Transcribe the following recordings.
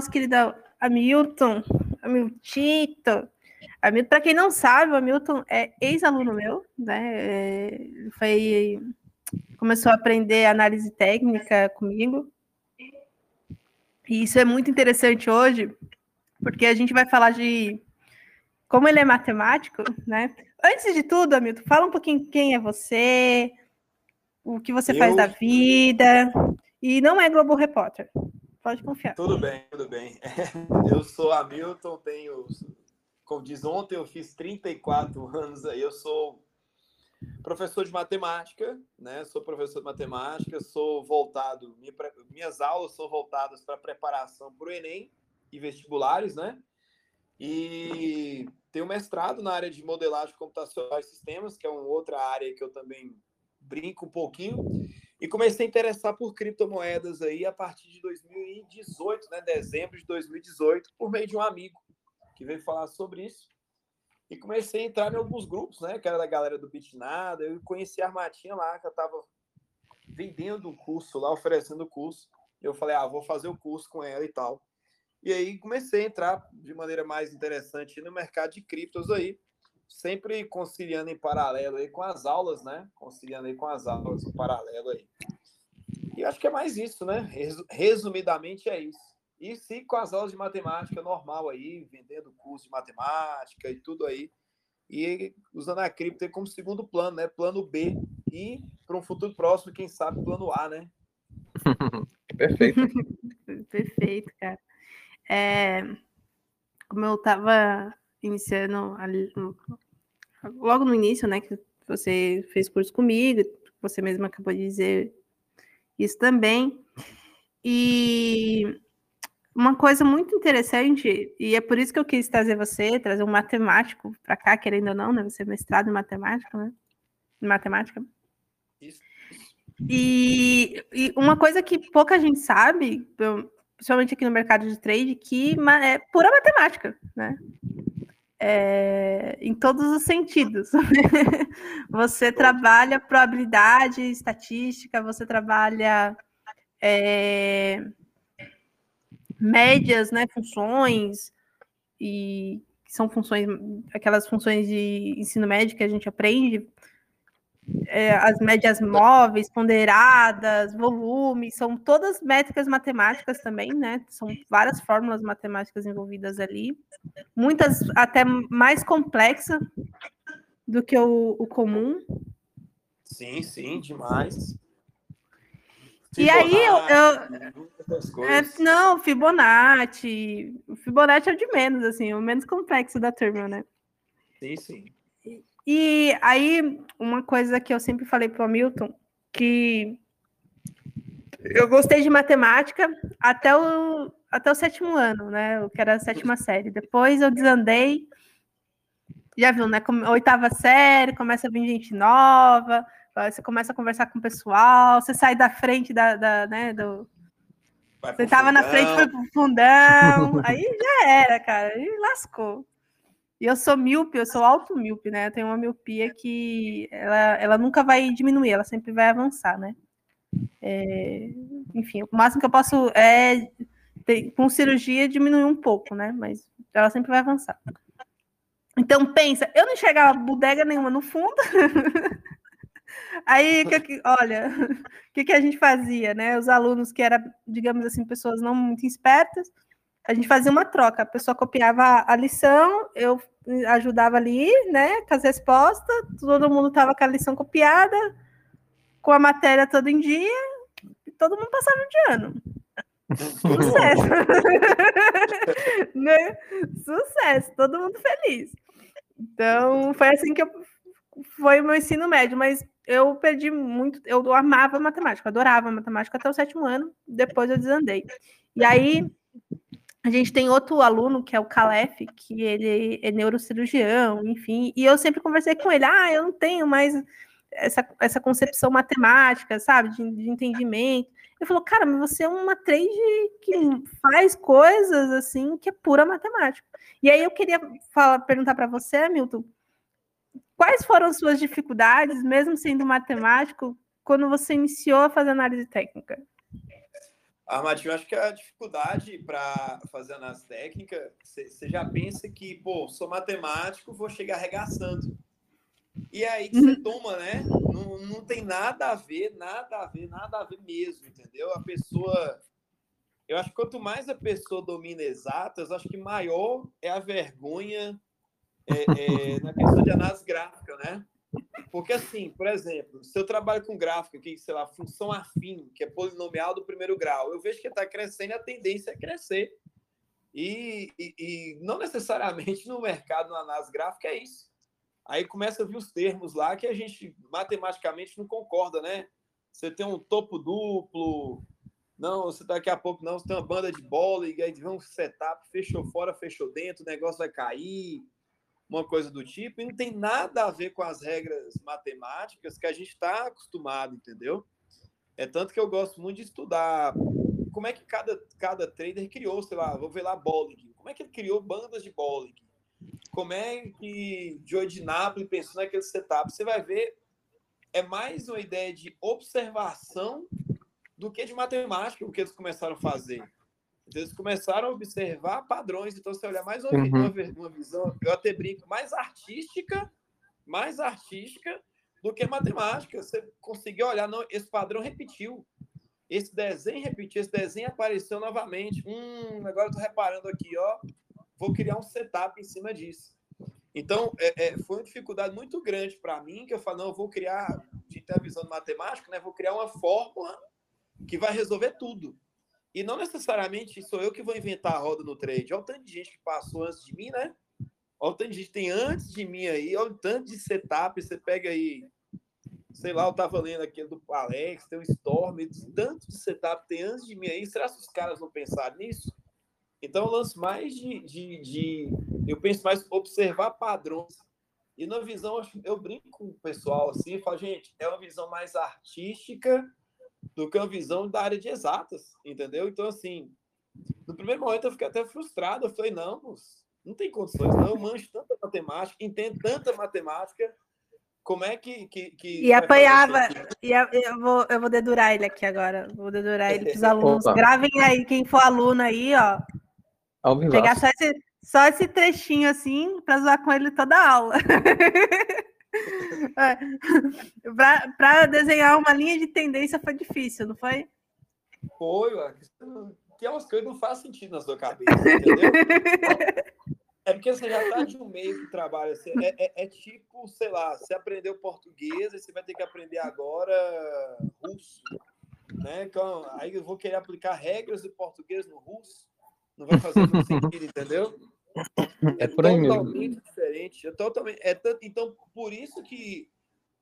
nosso querido Hamilton, Hamiltito. Hamilton, para quem não sabe, o Hamilton é ex-aluno meu, né? É, foi começou a aprender análise técnica comigo. E isso é muito interessante hoje, porque a gente vai falar de como ele é matemático, né? Antes de tudo, Hamilton, fala um pouquinho quem é você, o que você eu... faz da vida. E não é Globo Repórter. Pode confiar. Tudo bem, tudo bem. Eu sou Hamilton, tenho, como diz ontem, eu fiz 34 anos aí, eu sou professor de matemática, né? Sou professor de matemática, sou voltado, minha, minhas aulas são voltadas para preparação para o Enem e vestibulares, né? E tenho mestrado na área de modelagem computacional e sistemas, que é uma outra área que eu também brinco um pouquinho. E comecei a interessar por criptomoedas aí a partir de 2018, né? Dezembro de 2018, por meio de um amigo que veio falar sobre isso. E comecei a entrar em alguns grupos, né? Que era da galera do Bitnada. Eu conheci a Armatinha lá, que eu tava vendendo um curso lá, oferecendo o curso. Eu falei, ah, vou fazer o curso com ela e tal. E aí comecei a entrar de maneira mais interessante no mercado de criptos aí, sempre conciliando em paralelo aí com as aulas, né? Conciliando aí com as aulas em paralelo aí. E acho que é mais isso, né? Resumidamente é isso. E sim com as aulas de matemática normal aí, vendendo curso de matemática e tudo aí. E usando a cripto como segundo plano, né? Plano B. E para um futuro próximo, quem sabe, plano A, né? Perfeito. Perfeito, cara. É, como eu estava iniciando ali, logo no início, né, que você fez curso comigo, você mesma acabou de dizer isso também. E uma coisa muito interessante, e é por isso que eu quis trazer você, trazer um matemático para cá, querendo ou não, né? Você é mestrado em matemática, né? Em matemática. Isso. E, e uma coisa que pouca gente sabe, principalmente aqui no mercado de trade, que é pura matemática, né? É, em todos os sentidos. você trabalha probabilidade, estatística, você trabalha é, médias, né, funções, e são funções, aquelas funções de ensino médio que a gente aprende, é, as médias móveis, ponderadas, volume, são todas métricas matemáticas também, né? São várias fórmulas matemáticas envolvidas ali, muitas até mais complexas do que o, o comum. Sim, sim, demais. Fibonacci, e aí eu. eu é, não, Fibonacci. O Fibonacci é o de menos, assim, o menos complexo da turma, né? Sim, sim. E aí, uma coisa que eu sempre falei para o Hamilton, que eu gostei de matemática até o, até o sétimo ano, né? Que era a sétima série. Depois eu desandei. Já viu, né? Oitava série, começa a vir gente nova, você começa a conversar com o pessoal, você sai da frente da, da né, do. você tava na frente, foi pro fundão, aí já era, cara, e lascou. E eu sou míope, eu sou alto míope, né? Eu tenho uma miopia que ela, ela nunca vai diminuir, ela sempre vai avançar, né? É, enfim, o máximo que eu posso é, ter, com cirurgia, diminuir um pouco, né? Mas ela sempre vai avançar. Então, pensa, eu não enxergava bodega nenhuma no fundo. Aí, que, olha, o que, que a gente fazia, né? Os alunos que eram, digamos assim, pessoas não muito espertas, a gente fazia uma troca. A pessoa copiava a lição, eu ajudava ali, né, com as respostas, todo mundo estava com a lição copiada, com a matéria todo em dia, e todo mundo passava de ano. Sucesso! né? Sucesso, todo mundo feliz. Então, foi assim que eu, foi o meu ensino médio, mas eu perdi muito, eu amava matemática, adorava matemática até o sétimo ano, depois eu desandei. E aí, a gente tem outro aluno, que é o Calef, que ele é neurocirurgião, enfim, e eu sempre conversei com ele, ah, eu não tenho mais essa, essa concepção matemática, sabe, de, de entendimento. Ele falou, cara, mas você é uma trade que faz coisas, assim, que é pura matemática. E aí eu queria falar, perguntar para você, Milton, quais foram suas dificuldades, mesmo sendo matemático, quando você iniciou a fazer análise técnica? Armatinho, acho que a dificuldade para fazer análise técnica, você já pensa que, pô, sou matemático, vou chegar arregaçando. E aí que você toma, né? Não, não tem nada a ver, nada a ver, nada a ver mesmo, entendeu? A pessoa. Eu acho que quanto mais a pessoa domina exatas, acho que maior é a vergonha é, é, na questão de análise gráfica, né? Porque, assim, por exemplo, se eu trabalho com gráfico, que, sei lá, função afim, que é polinomial do primeiro grau, eu vejo que está crescendo a tendência é crescer. E, e, e, não necessariamente no mercado, na análise gráfica, é isso. Aí começa a vir os termos lá que a gente matematicamente não concorda, né? Você tem um topo duplo, não, você daqui a pouco não, você tem uma banda de bola, e aí vem um setup, fechou fora, fechou dentro, o negócio vai cair uma coisa do tipo, e não tem nada a ver com as regras matemáticas que a gente está acostumado, entendeu? É tanto que eu gosto muito de estudar como é que cada, cada trader criou, sei lá, vou ver lá bowling, como é que ele criou bandas de bowling, como é que Joe de Napoli pensou naquele setup. Você vai ver, é mais uma ideia de observação do que de matemática o que eles começaram a fazer. Eles começaram a observar padrões. Então, você olha mais uma, uhum. uma, uma visão, eu até brinco, mais artística, mais artística do que matemática. Você conseguiu olhar, não, esse padrão repetiu. Esse desenho repetiu, esse desenho apareceu novamente. Hum, agora tô reparando aqui, ó. Vou criar um setup em cima disso. Então, é, é, foi uma dificuldade muito grande para mim, que eu falei, não, eu vou criar, de ter a visão de matemática, né? Vou criar uma fórmula que vai resolver tudo. E não necessariamente sou eu que vou inventar a roda no trade. Olha o tanto de gente que passou antes de mim, né? Olha o tanto de gente que tem antes de mim aí. Olha o tanto de setup. Você pega aí, sei lá, eu tava lendo aquele do Alex, tem o Storm, tanto de setup tem antes de mim aí. Será que os caras não pensaram nisso? Então eu lanço mais de, de, de eu penso mais observar padrões. E na visão, eu brinco com o pessoal assim, e falo, gente, é uma visão mais artística do que uma visão da área de exatas, entendeu? Então, assim, no primeiro momento eu fiquei até frustrado. Eu falei, não, não tem condições, não. Eu manjo tanta matemática, entendo tanta matemática. Como é que. que, que e apanhava. E eu vou, eu vou dedurar ele aqui agora. Vou dedurar ele para os alunos. Opa. Gravem aí, quem for aluno aí, ó. Pegar só esse, só esse trechinho assim para zoar com ele toda a aula. É. Para desenhar uma linha de tendência foi difícil, não foi? Foi, ué. Tem umas coisas que não faz sentido na sua cabeça, entendeu? É porque você já está de um meio que trabalha. É, é, é, tipo, sei lá, você aprendeu português e você vai ter que aprender agora russo. Né? Então, aí eu vou querer aplicar regras de português no russo. Não vai fazer sentido, entendeu? É, por aí totalmente mesmo. diferente. É totalmente, é tanto, então, por isso que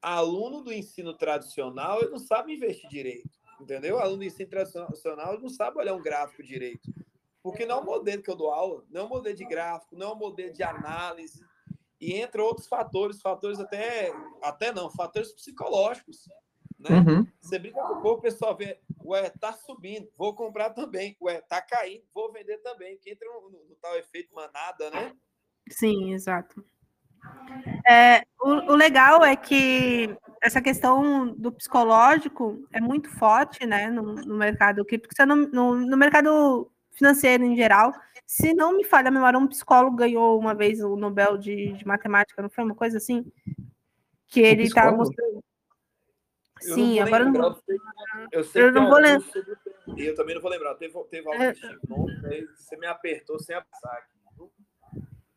aluno do ensino tradicional ele não sabe investir direito. Entendeu? Aluno do ensino tradicional ele não sabe olhar um gráfico direito. Porque não é o modelo que eu dou aula, não é o modelo de gráfico, não é o modelo de análise. E entra outros fatores, fatores até, até não, fatores psicológicos. Né? Uhum. Você brinca com o povo, o pessoal vê, ué, tá subindo, vou comprar também, ué, tá caindo, vou vender também, que entra no, no, tal efeito manada, né? Sim, exato. É, o, o, legal é que essa questão do psicológico é muito forte, né, no, no mercado cripto, no, no, no, mercado financeiro em geral. Se não me falha a memória, um psicólogo ganhou uma vez o Nobel de, de matemática, não foi uma coisa assim? Que ele estava mostrando. Sim, agora lembrar, não vou. Eu, sei eu não vou lembrar. Eu também não vou lembrar. Teve, teve algo é... você me apertou sem avisar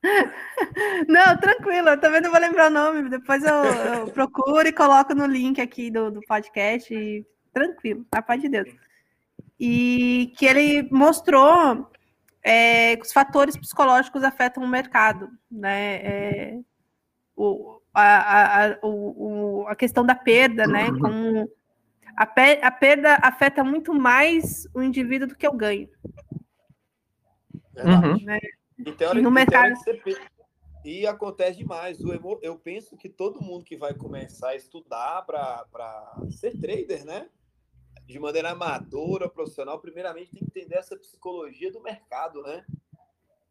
Não, tranquilo, eu também não vou lembrar o nome. Depois eu, eu procuro e coloco no link aqui do, do podcast. E... Tranquilo, a paz de Deus. E que ele mostrou é, que os fatores psicológicos afetam o mercado, né? É, o, a, a, o, a questão da perda, né? Uhum. Com a, per, a perda afeta muito mais o indivíduo do que o ganho. Verdade. Né? Então, e no mercado... E acontece demais. Eu penso que todo mundo que vai começar a estudar para ser trader, né? De maneira amadora, profissional, primeiramente tem que entender essa psicologia do mercado, né?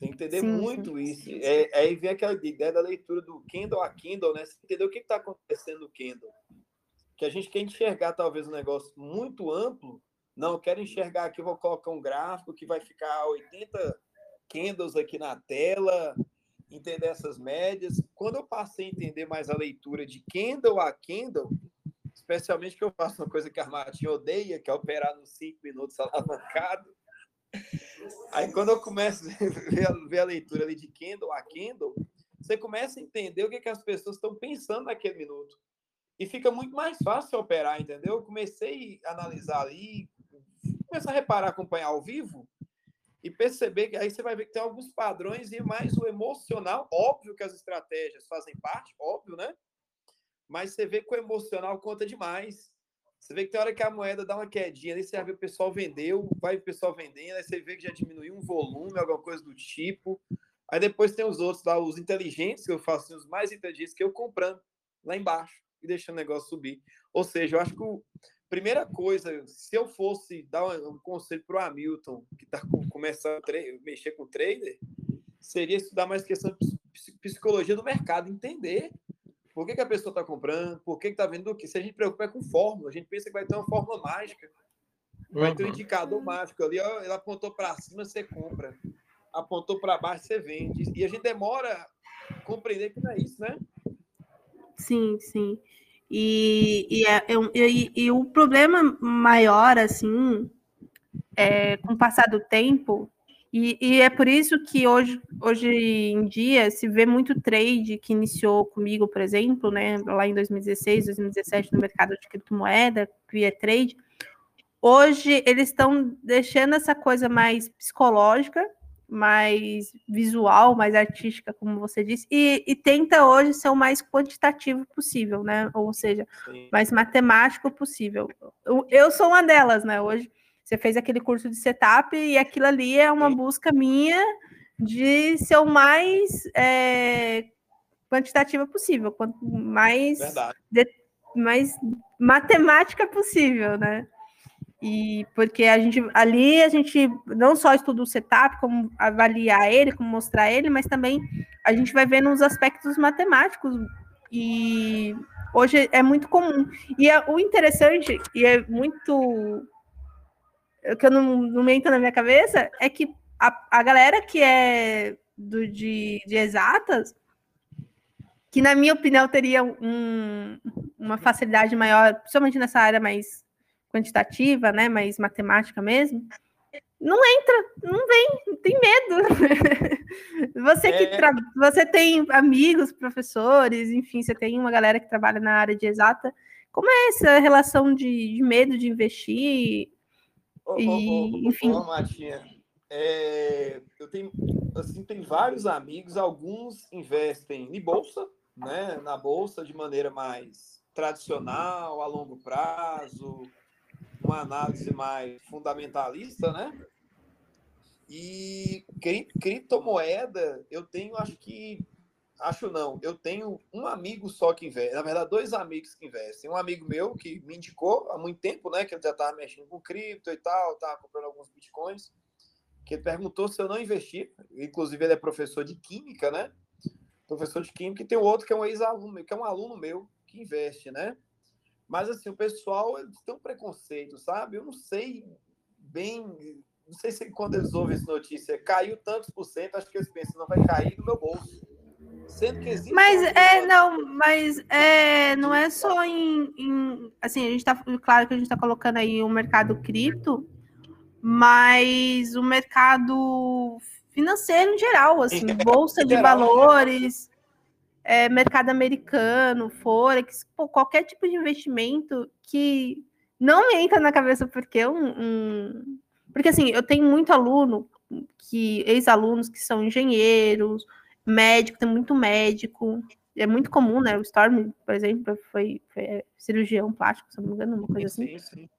Tem que entender sim, muito sim. isso. É, aí vem aquela ideia da leitura do Kindle a Kindle, né? Você entendeu o que está acontecendo no Kindle. Que a gente quer enxergar talvez um negócio muito amplo Não, eu quero enxergar aqui, vou colocar um gráfico que vai ficar 80 candles aqui na tela, entender essas médias. Quando eu passei a entender mais a leitura de candle a candle, especialmente que eu faço uma coisa que a Martinha odeia, que é operar nos 5 minutos alavancado. Aí quando eu começo a ver a, ver a leitura ali de candle a candle, você começa a entender o que, que as pessoas estão pensando naquele minuto. E fica muito mais fácil operar, entendeu? Eu comecei a analisar ali, começar a reparar, acompanhar ao vivo e perceber que aí você vai ver que tem alguns padrões e mais o emocional. Óbvio que as estratégias fazem parte, óbvio, né? Mas você vê que o emocional conta demais. Você vê que tem hora que a moeda dá uma quedinha, aí você ver o pessoal vendeu, vai o pessoal vendendo, aí você vê que já diminuiu um volume, alguma coisa do tipo. Aí depois tem os outros lá, os inteligentes, que eu faço assim, os mais inteligentes, que eu comprando lá embaixo e deixando o negócio subir. Ou seja, eu acho que a primeira coisa, se eu fosse dar um, conselho para o Hamilton, que está começando a mexer com trader, seria estudar mais questão de psicologia do mercado, entender por que, que a pessoa está comprando, por que está vendo o que. Se a gente preocupa é com fórmula, a gente pensa que vai ter uma fórmula mágica. Vai ter um uhum. indicador mágico ali, ó, ela apontou para cima, você compra. Apontou para baixo, você vende. E a gente demora a compreender que não é isso, né? Sim, sim. E, e, é, e, e, o problema maior, assim, é, com o passar do tempo, e, e, é por isso que hoje, hoje em dia se vê muito trade que iniciou comigo, por exemplo, né, lá em 2016, 2017, no mercado de criptomoeda, via trade. Hoje eles estão deixando essa coisa mais psicológica mais visual, mais artística, como você disse, e, e, tenta hoje ser o mais quantitativo possível, né? Ou seja, Sim. mais matemático possível. Eu, eu, sou uma delas, né? Hoje você fez aquele curso de setup e aquilo ali é uma busca minha de ser o mais é, quantitativa possível, quanto mais, de, mais matemática possível, né? E porque a gente ali a gente não só estuda o setup, como avaliar ele, como mostrar ele, mas também a gente vai vendo os aspectos matemáticos e hoje é muito comum. E é, o interessante e é muito que eu não, não entra na minha cabeça é que a, a galera que é do, de, de exatas, que na minha opinião teria um, uma facilidade maior, principalmente nessa área mais quantitativa, né, mais matemática mesmo, não entra, não vem, tem medo. você que é... você tem amigos, professores, enfim, você tem uma galera que trabalha na área de exata. Como é essa relação de, de medo de investir? E, enfim. Matinha, é, eu tenho, assim, tem vários amigos, alguns investem em bolsa, né, na bolsa de maneira mais tradicional, a longo prazo, uma análise mais fundamentalista, né? E criptomoeda, eu tenho, acho que. Acho não, eu tenho um amigo só que investe. Na verdade, dois amigos que investem. Um amigo meu que me indicou há muito tempo, né? Que ele já estava mexendo com cripto e tal, estava comprando alguns bitcoins. Que ele perguntou se eu não investir. Inclusive, ele é professor de química, né? Professor de química, e tem outro que é um ex-aluno, que é um aluno meu que investe, né? Mas, assim, o pessoal tem um preconceito, sabe? Eu não sei bem. Não sei se quando eles ouvem essa notícia, caiu tantos por cento, acho que eles pensam, não vai cair no meu bolso. Sendo que existe. Mas é, não, mas é, não é só em, em. Assim, a gente tá. Claro que a gente está colocando aí o mercado cripto, mas o mercado financeiro em geral, assim, bolsa de valores é, mercado americano, Forex, pô, qualquer tipo de investimento que não me entra na cabeça porque um, um... porque assim, eu tenho muito aluno que ex-alunos que são engenheiros, médico, tem muito médico, é muito comum, né? O Storm, por exemplo, foi, foi é, cirurgião plástico, se não me engano, uma coisa assim. Sim, sim.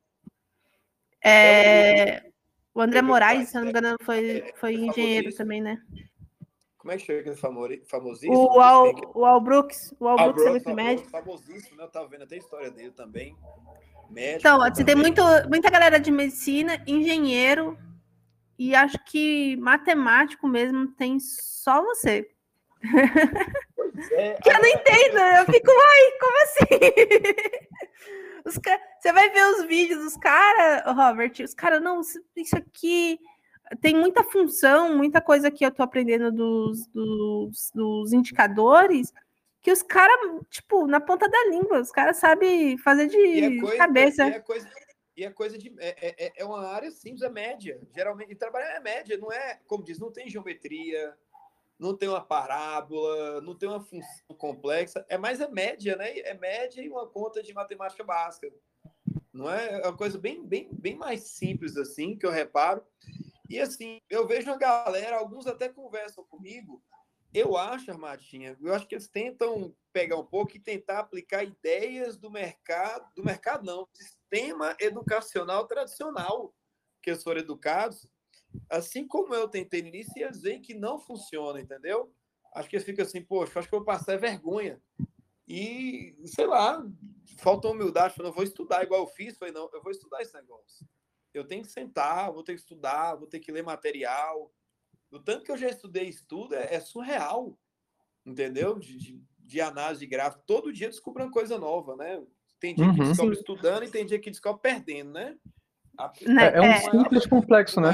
É, o André Moraes, se não me engano, foi, foi engenheiro também, né? Como é que chega aquele famosíssimo? O Al, o Al Brooks. O Al, Al Brooks, é muito médico. Famosíssimo, né? Eu tava vendo até a história dele também. Médico. Então, você tem muito, muita galera de medicina, engenheiro, e acho que matemático mesmo tem só você. É, que eu não entendo, eu fico, ai, como assim? Os Você vai ver os vídeos dos caras, Robert, os caras, não, isso aqui tem muita função, muita coisa que eu tô aprendendo dos, dos, dos indicadores, que os caras, tipo, na ponta da língua, os caras sabem fazer de é coisa, cabeça. E é coisa, e é coisa de. É, é, é, é uma área simples, é média. Geralmente, trabalhar é média, não é, como diz, não tem geometria, não tem uma parábola, não tem uma função complexa, é mais a média, né? É média e uma conta de matemática básica. Não é? É uma coisa bem, bem, bem mais simples assim que eu reparo. E assim, eu vejo a galera, alguns até conversam comigo. Eu acho, Armatinha, eu acho que eles tentam pegar um pouco e tentar aplicar ideias do mercado, do mercado não, sistema educacional tradicional que eles foram educados, assim como eu tentei no início, e eles veem que não funciona, entendeu? Acho que eles ficam assim, poxa, acho que eu vou passar vergonha. E, sei lá, falta humildade, eu não vou estudar igual eu fiz, foi não, eu vou estudar esse negócio eu tenho que sentar, vou ter que estudar, vou ter que ler material. O tanto que eu já estudei estudo é, é surreal, entendeu? De, de, de, análise de gráfico. Todo dia descubro uma coisa nova, né? Tem dia uhum. que descobre estudando e tem dia que descobre perdendo, né? A... É, é, um simples complexo, né?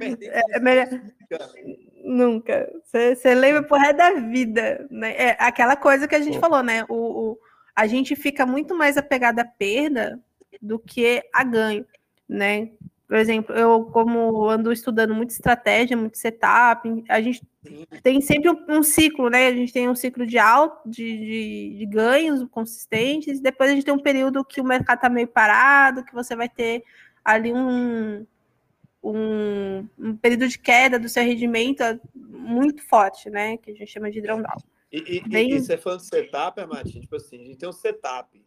é, é melhor... Nunca. Você, você lembra por resto da vida. Né? É aquela coisa que a gente Pô. falou, né? O, o, a gente fica muito mais apegado à perda do que a ganho, né? Por exemplo, eu como ando estudando muito estratégia, muito setup, a gente tem sempre um, um ciclo, né? A gente tem um ciclo de alto, de, de, de, ganhos consistentes, depois a gente tem um período que o mercado está meio parado, que você vai ter ali um, um, um, período de queda do seu rendimento muito forte, né? Que a gente chama de drawdown. E, e, Bem... e você falando de setup, Martin, tipo assim, a gente tem um setup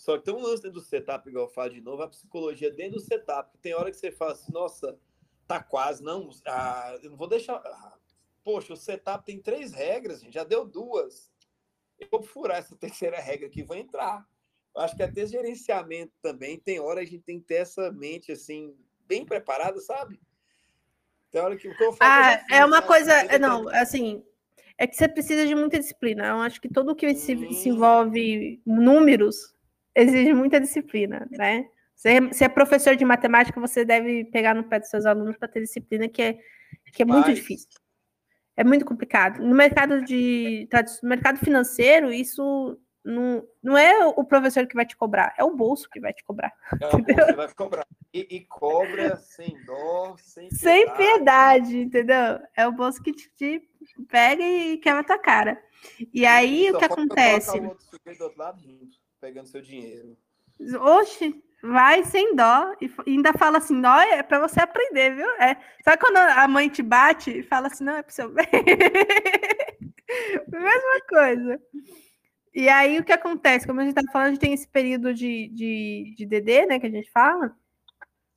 só que tem um lance dentro do setup, igual eu falo de novo, a psicologia dentro do setup. Tem hora que você fala assim, nossa, tá quase, não, ah, eu não vou deixar. Ah, poxa, o setup tem três regras, gente, já deu duas. Eu vou furar essa terceira regra aqui, vou entrar. Eu acho que até gerenciamento também, tem hora a gente tem que ter essa mente assim, bem preparada, sabe? Tem hora que o que eu falo. Ah, é uma coisa. Não, assim, é que você precisa de muita disciplina. Eu acho que tudo que se, se envolve números exige muita disciplina, né? Se é professor de matemática, você deve pegar no pé dos seus alunos para ter disciplina, que é, que é muito difícil. É muito complicado. No mercado de no mercado financeiro, isso não, não é o professor que vai te cobrar, é o bolso que vai te cobrar. É o bolso que vai cobrar. E, e cobra sem dó, sem piedade. Sem piedade, entendeu? É o bolso que te, te pega e quebra a tua cara. E aí, Só o que acontece? O outro do outro lado, pegando seu dinheiro. Oxe, vai sem dó e ainda fala assim, dó é para você aprender, viu? É, sabe quando a mãe te bate e fala assim, não, é pro seu bem? Mesma coisa. E aí o que acontece? Como a gente tá falando, a gente tem esse período de, de, de DD, né, que a gente fala.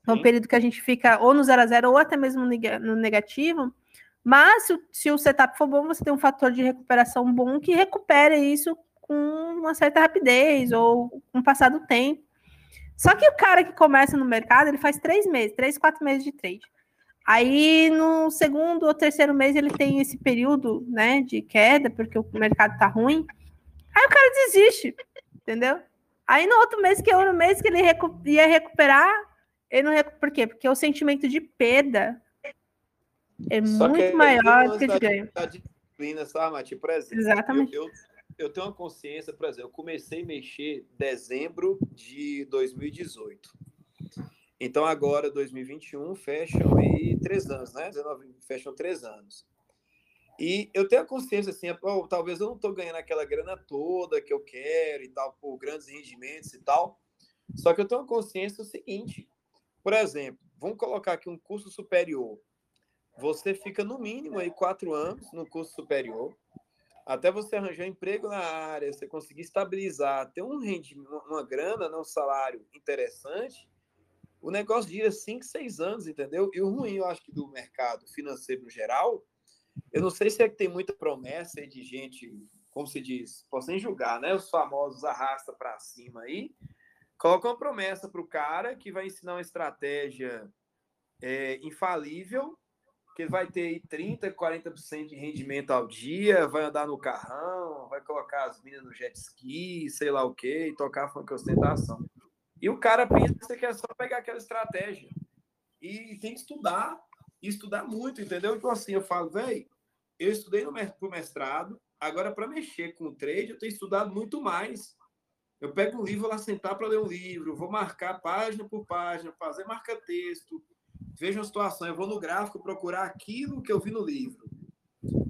É um período que a gente fica ou no 0 a 0 ou até mesmo no negativo. Mas se, se o setup for bom, você tem um fator de recuperação bom que recupera isso com uma certa rapidez ou com o passar do tempo. Só que o cara que começa no mercado, ele faz três meses, três, quatro meses de trade. Aí no segundo ou terceiro mês ele tem esse período, né, de queda, porque o mercado tá ruim. Aí o cara desiste, entendeu? Aí no outro mês, que é o mês que ele recu ia recuperar, ele não recupera. Por quê? Porque o sentimento de perda é Só muito que maior do que de ganho. disciplina, sabe, Mati? Por exemplo, Exatamente. Eu, eu, eu tenho uma consciência, por exemplo, eu comecei a mexer em dezembro de 2018. Então agora, 2021, fecham aí três anos, né? 19, fecham três anos. E eu tenho a consciência assim, oh, talvez eu não estou ganhando aquela grana toda que eu quero e tal, por grandes rendimentos e tal. Só que eu tenho a consciência do seguinte, por exemplo, vamos colocar aqui um curso superior. Você fica no mínimo aí quatro anos no curso superior até você arranjar emprego na área, você conseguir estabilizar, ter um rendimento, uma grana, né, um salário interessante, o negócio gira 5, 6 anos, entendeu? E o ruim, eu acho que do mercado financeiro no geral, eu não sei se é que tem muita promessa de gente, como se diz, posso nem julgar, né? Os famosos arrasta para cima aí, coloca uma promessa para o cara que vai ensinar uma estratégia é, infalível que vai ter 30, 40% de rendimento ao dia, vai andar no carrão, vai colocar as minas no jet ski, sei lá o quê, e tocar funk ostentação. E o cara pensa que é só pegar aquela estratégia. E tem que estudar, estudar muito, entendeu? Então, assim, eu falo, velho, eu estudei no mestrado, agora para mexer com o trade, eu tenho estudado muito mais. Eu pego um livro lá sentar para ler um livro, vou marcar página por página, fazer marca-texto, vejo uma situação, eu vou no gráfico procurar aquilo que eu vi no livro.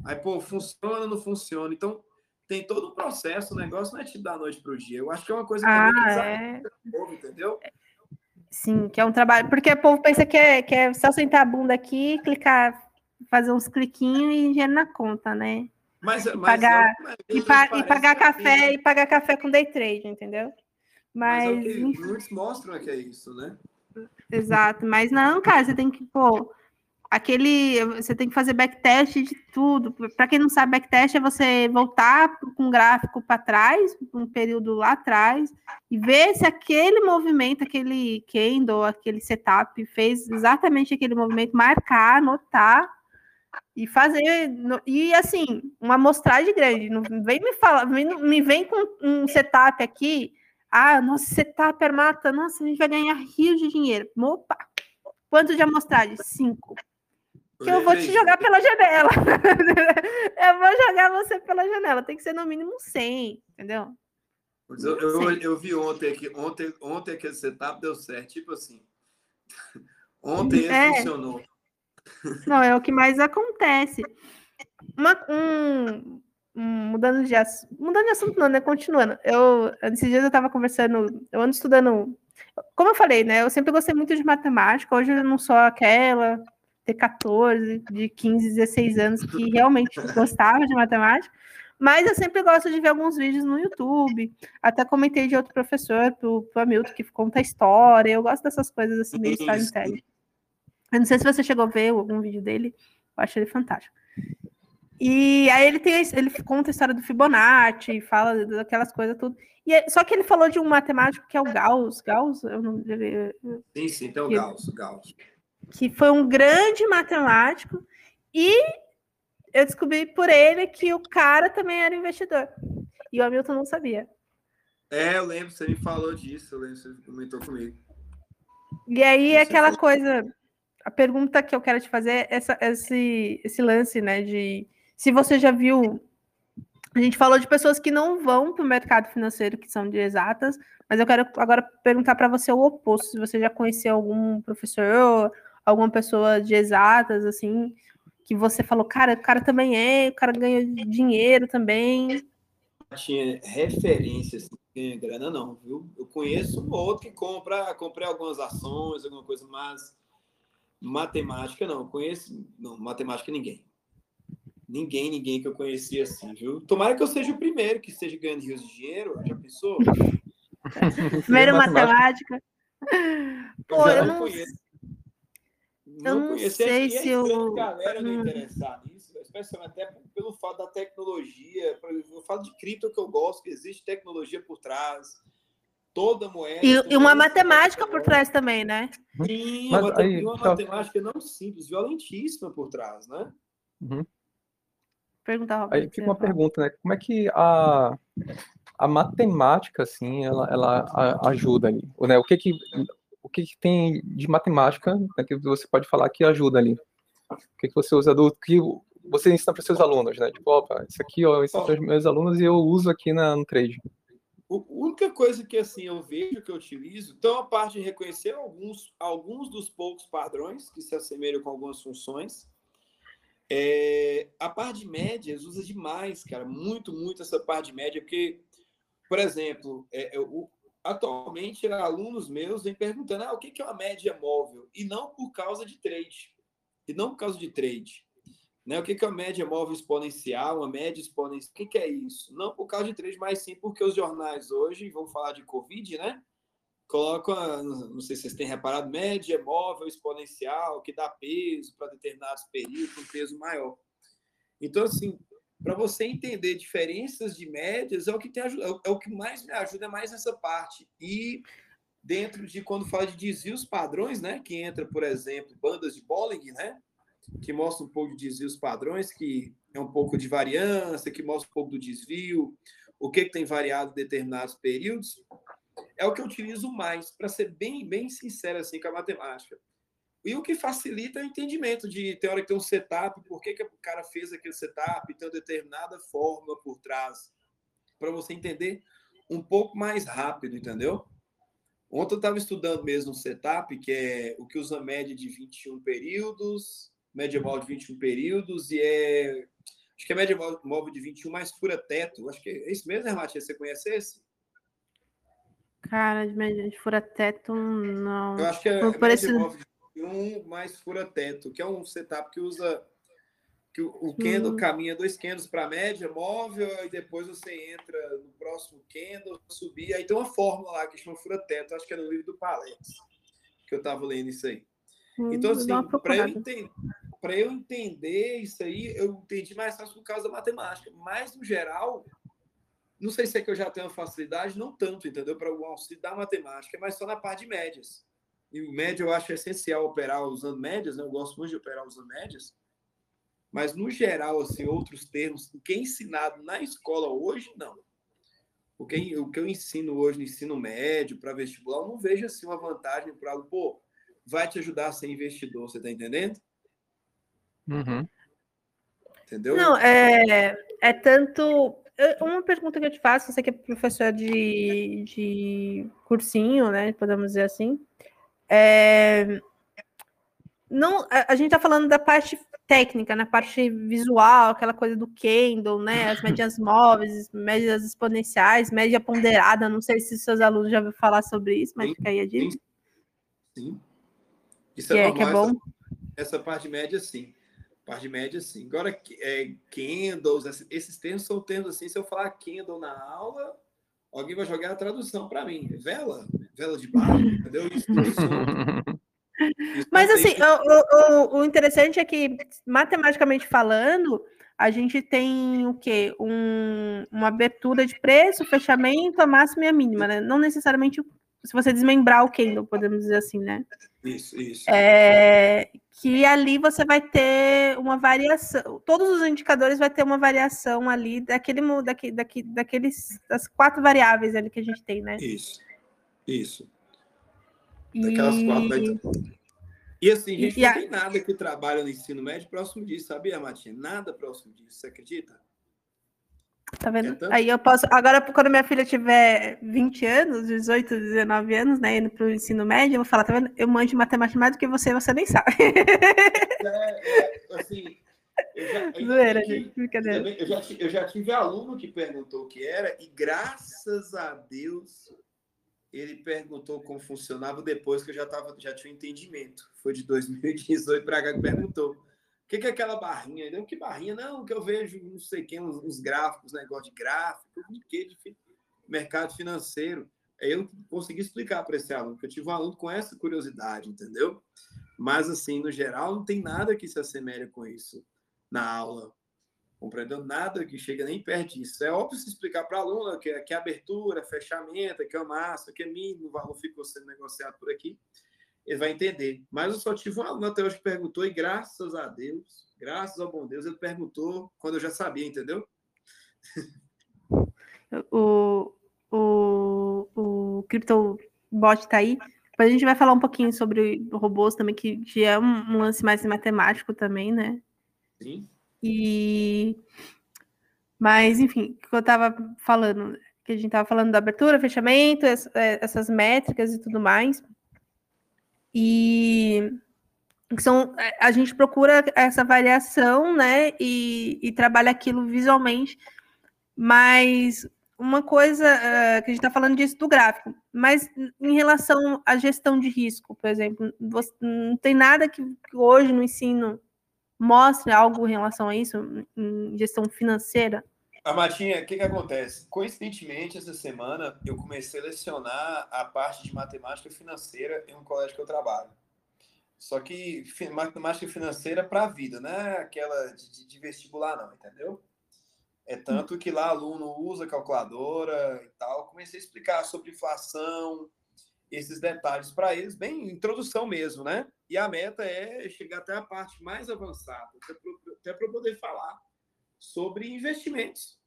Aí, pô, funciona, não funciona. Então, tem todo um processo, o negócio não é tipo da noite para o dia. Eu acho que é uma coisa que ah, é... povo, entendeu? Sim, que é um trabalho. Porque o povo pensa que é, que é só sentar a bunda aqui, clicar, fazer uns cliquinhos e dinheiro na conta, né? Mas, e pagar, e, pa e pagar café assim. e pagar café com day trade, entendeu? Mas, mas é o que muitos mostram é que é isso, né? Exato, mas não, cara, você tem que, pô, aquele, você tem que fazer backtest de tudo. Para quem não sabe, backtest é você voltar com um gráfico para trás, um período lá atrás, e ver se aquele movimento, aquele candle, aquele setup fez exatamente aquele movimento, marcar, anotar e fazer e assim uma amostragem grande não vem me falar me vem com um setup aqui ah nossa setup mata nossa a gente vai ganhar rios de dinheiro. Opa quanto de amostragem? Cinco. Que eu vou te jogar pela janela. Eu vou jogar você pela janela tem que ser no mínimo 100 entendeu? Eu, eu, eu, vi ontem que ontem ontem aquele setup deu certo tipo assim. Ontem é. funcionou. Não, é o que mais acontece. Uma, um, um, mudando, de, mudando de assunto, não, né? Continuando. Eu, esses dias eu estava conversando, eu ando estudando. Como eu falei, né? Eu sempre gostei muito de matemática. Hoje eu não sou aquela de 14, de 15, 16 anos que realmente gostava de matemática. Mas eu sempre gosto de ver alguns vídeos no YouTube. Até comentei de outro professor, pro, pro Hamilton, que conta a história. Eu gosto dessas coisas assim, meio storytelling. Eu não sei se você chegou a ver algum vídeo dele, eu acho ele fantástico. E aí ele tem, ele conta a história do Fibonacci, fala daquelas coisas tudo. E é, só que ele falou de um matemático que é o Gauss, Gauss, eu não. Sim, sim, então o Gauss, Gauss. Que foi um grande matemático e eu descobri por ele que o cara também era investidor. E o Hamilton não sabia. É, eu lembro, você me falou disso, eu lembro, você comentou comigo. E aí, aquela coisa, a pergunta que eu quero te fazer é essa, esse, esse lance, né? De se você já viu. A gente falou de pessoas que não vão para o mercado financeiro, que são de exatas, mas eu quero agora perguntar para você o oposto: se você já conheceu algum professor, alguma pessoa de exatas, assim, que você falou, cara, o cara também é, o cara ganha dinheiro também. Tinha referências, ganha grana, não, viu? Eu conheço um outro que compra, comprei algumas ações, alguma coisa, mas Matemática, não. Conheço. Não, matemática, ninguém. Ninguém, ninguém que eu conhecia assim, viu? Tomara que eu seja o primeiro que esteja ganhando rios de dinheiro. Já pensou? Primeiro matemática. Pô, eu não, conheço. Não, não conheço. sei é se eu. galera não hum. interessar nisso, especialmente até pelo fato da tecnologia. Eu falo de cripto que eu gosto, que existe tecnologia por trás toda moeda. E, e uma matemática por trás também, né? Sim, Mas, uma, aí, uma matemática não simples, violentíssima por trás, né? Uhum. Perguntar, Aí fica uma pergunta, né? Como é que a, a matemática, assim, ela, ela ajuda ali? Né? O que que o que, que tem de matemática né, que você pode falar que ajuda ali? O que, que você usa do que você ensina para seus alunos, né? Tipo, opa, isso aqui ó, eu ensino para os meus alunos e eu uso aqui na, no trade. A única coisa que assim eu vejo que eu utilizo, então a parte de reconhecer alguns, alguns dos poucos padrões que se assemelham com algumas funções. É, a parte de médias usa demais, cara, muito, muito essa parte de média, porque, por exemplo, é, eu, atualmente alunos meus vêm perguntando ah, o que é uma média móvel, e não por causa de trade, e não por causa de trade. Né? O que é a média móvel exponencial, uma média exponencial? O que é isso? Não por causa de trade, mas sim porque os jornais hoje, vão falar de Covid, né? Colocam, não sei se vocês têm reparado, média móvel exponencial, que dá peso para determinados períodos, um peso maior. Então, assim, para você entender diferenças de médias, é o que tem é, é o que mais me ajuda, mais nessa parte. E dentro de quando fala de desvios padrões, né? Que entra, por exemplo, bandas de Bollinger, né? que mostra um pouco de desvios padrões, que é um pouco de variância, que mostra um pouco do desvio, o que, que tem variado em determinados períodos, é o que eu utilizo mais, para ser bem, bem sincero assim com a matemática. E o que facilita é o entendimento de tem hora que tem um setup, por que, que o cara fez aquele setup, tem uma determinada forma por trás, para você entender um pouco mais rápido, entendeu? Ontem eu estava estudando mesmo um setup, que é o que usa média de 21 períodos, média móvel de 21 períodos, e é. Acho que é média móvel de 21 mais fura teto. Acho que é isso mesmo, né, Matia? Você conhece esse? Cara, de média de fura teto, não. Eu acho que é, móvel de 21 mais fura teto, que é um setup que usa que o candle caminha dois candles para a média móvel e depois você entra no próximo candle, subir. Aí tem uma fórmula lá que chama fura-teto, acho que é no livro do Palex, que eu estava lendo isso aí. Hum, então, assim, para eu, entender, eu entender isso aí, eu entendi mais fácil por causa da matemática. Mas, no geral, não sei se é que eu já tenho facilidade, não tanto, entendeu? Para o auxílio da matemática, mas só na parte de médias. E média eu acho essencial operar usando médias, né? Eu gosto muito de operar usando médias mas, no geral, assim, outros termos, o que é ensinado na escola hoje, não. O que, o que eu ensino hoje no ensino médio, para vestibular, eu não vejo assim uma vantagem para o pô, vai te ajudar a ser investidor, você está entendendo? Uhum. Entendeu? Não, é, é tanto. Uma pergunta que eu te faço, você que é professor de, de cursinho, né? Podemos dizer assim. É, não, a, a gente está falando da parte técnica, na parte visual, aquela coisa do candle, né? As médias móveis, médias exponenciais, média ponderada. Não sei se seus alunos já ouviram falar sobre isso, mas fica aí a dica. Sim. Isso é, que é, que é bom. Essa, essa, parte média, sim. Parte média, sim. Agora, é, candles, esses termos são termos assim. Se eu falar candle na aula, alguém vai jogar a tradução para mim. Vela, vela de barro, entendeu? Isso, isso Mas assim, o, o, o, interessante é que, matematicamente falando, a gente tem o quê? Um, uma abertura de preço, fechamento, a máxima e a mínima, né? Não necessariamente se você desmembrar o candle, podemos dizer assim, né? Isso, isso. É, que ali você vai ter uma variação, todos os indicadores vai ter uma variação ali daquele, daquele, daquele, daqueles, das quatro variáveis ali que a gente tem, né? Isso, isso. Daquelas e... quatro. E assim, a gente e, não a... tem nada que trabalha no ensino médio próximo disso, sabia, Matinha? Nada próximo disso, você acredita? Tá vendo? É Aí eu posso. Agora, quando minha filha tiver 20 anos, 18, 19 anos, né, indo para o ensino médio, eu vou falar, tá vendo? Eu manjo matemática mais do que você, você nem sabe. É, é assim. Eu já, Zoeira, gente, brincadeira. Eu já, eu já tive aluno que perguntou o que era, e graças a Deus ele perguntou como funcionava depois que eu já, tava, já tinha um entendimento. Foi de 2018 para cá que perguntou. Que, que é aquela barrinha? Não, que barrinha? Não, que eu vejo, não sei quem, uns, uns gráficos, negócio de gráfico, de quê? De mercado financeiro. Aí eu consegui explicar para esse aluno, porque eu tive um aluno com essa curiosidade, entendeu? Mas, assim, no geral, não tem nada que se assemelhe com isso na aula compreendendo nada que chega nem perto disso. É óbvio se explicar para a aluna que, que é abertura, fechamento, que é massa, que é mínimo, o valor ficou sendo negociado por aqui, ele vai entender. Mas eu só tive um aluno até hoje que perguntou, e graças a Deus, graças ao bom Deus, ele perguntou quando eu já sabia, entendeu? O, o, o CryptoBot está aí. Depois a gente vai falar um pouquinho sobre robôs também, que é um, um lance mais matemático também, né? Sim. E mas enfim, o que eu estava falando, que a gente estava falando da abertura, fechamento, é, essas métricas e tudo mais. E são a gente procura essa variação, né? E, e trabalha aquilo visualmente. Mas uma coisa uh, que a gente está falando disso do gráfico, mas em relação à gestão de risco, por exemplo, você, não tem nada que, que hoje no ensino mostre algo em relação a isso, em gestão financeira? A Matinha, o que, que acontece? Coincidentemente, essa semana eu comecei a lecionar a parte de matemática financeira em um colégio que eu trabalho. Só que matemática financeira para a vida, não é aquela de, de, vestibular, não, entendeu? É tanto que lá aluno usa calculadora e tal. Comecei a explicar sobre inflação, esses detalhes para eles, bem introdução mesmo, né? E a meta é chegar até a parte mais avançada, até para poder falar sobre investimentos.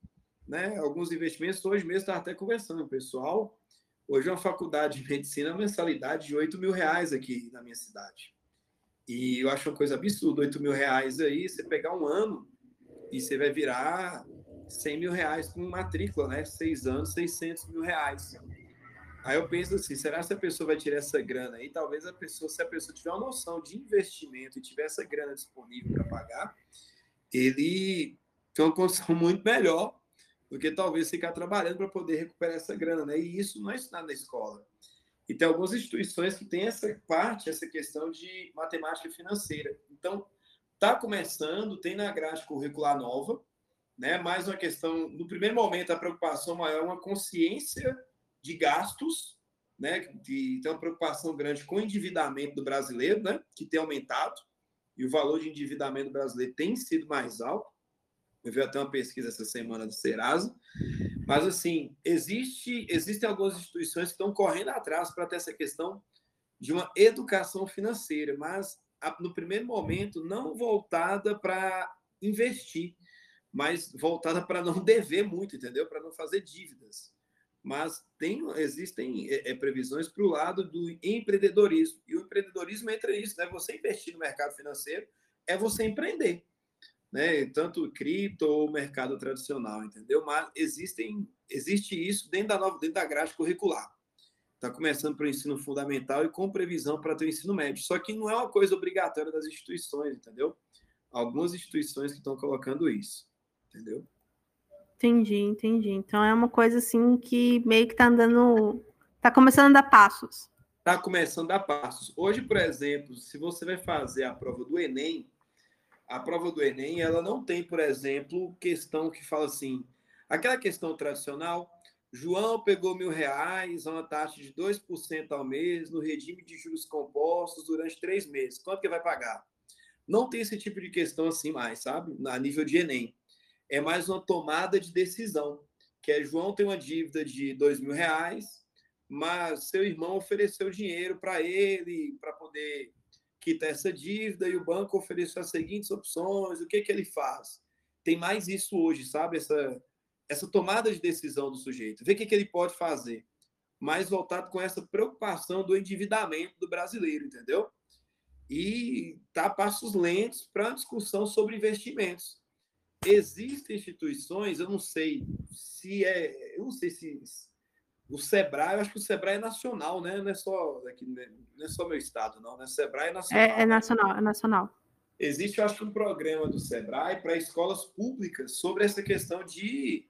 Né? Alguns investimentos, hoje mesmo estava até conversando, pessoal. Hoje é uma faculdade de medicina, mensalidade de 8 mil reais aqui na minha cidade. E eu acho uma coisa absurda, 8 mil reais aí, você pegar um ano e você vai virar 100 mil reais com matrícula, né? Seis anos, 600 mil reais. Aí eu penso assim, será que a pessoa vai tirar essa grana aí? Talvez a pessoa, se a pessoa tiver uma noção de investimento e tiver essa grana disponível para pagar, ele tem uma condição muito melhor do que talvez ficar trabalhando para poder recuperar essa grana, né? E isso não é ensinado na escola. E tem algumas instituições que têm essa parte, essa questão de matemática financeira. Então, está começando, tem na grade curricular nova, né? Mais uma questão, no primeiro momento, a preocupação maior é uma consciência de gastos, né? Que tem uma preocupação grande com o endividamento do brasileiro, né? Que tem aumentado e o valor de endividamento brasileiro tem sido mais alto. Eu vi até uma pesquisa essa semana do Serasa. Mas, assim, existe, existem algumas instituições que estão correndo atrás para ter essa questão de uma educação financeira, mas no primeiro momento não voltada para investir, mas voltada para não dever muito, entendeu? Para não fazer dívidas. Mas tem, existem é, é previsões para o lado do empreendedorismo. E o empreendedorismo entra nisso, né? Você investir no mercado financeiro é você empreender né? Tanto cripto ou mercado tradicional, entendeu? Mas existem, existe isso dentro da nova, dentro da grade curricular. Está começando para o ensino fundamental e com previsão para o ensino médio. Só que não é uma coisa obrigatória das instituições, entendeu? Algumas instituições que estão colocando isso, entendeu? Entendi, entendi. Então é uma coisa assim que meio que está andando, está começando a dar passos. Está começando a dar passos. Hoje, por exemplo, se você vai fazer a prova do Enem, a prova do Enem, ela não tem, por exemplo, questão que fala assim, aquela questão tradicional, João pegou mil reais a uma taxa de 2% ao mês no regime de juros compostos durante três meses. Quanto que vai pagar? Não tem esse tipo de questão assim mais, sabe? A nível de Enem. É mais uma tomada de decisão, que é João tem uma dívida de dois mil reais, mas seu irmão ofereceu dinheiro para ele para poder quitar essa dívida e o banco ofereceu as seguintes opções, o que, que ele faz? Tem mais isso hoje, sabe? Essa, essa tomada de decisão do sujeito. Ver o que, que ele pode fazer. Mais voltado com essa preocupação do endividamento do brasileiro, entendeu? E tá passos lentos para a discussão sobre investimentos. Existem instituições, eu não sei se é, eu não sei se o Sebrae, eu acho que o Sebrae é nacional, né? Não é só aqui, né? não é só meu estado, não, né? Sebrae é nacional. É, é nacional, é nacional. Existe, eu acho, um programa do Sebrae para escolas públicas sobre essa questão de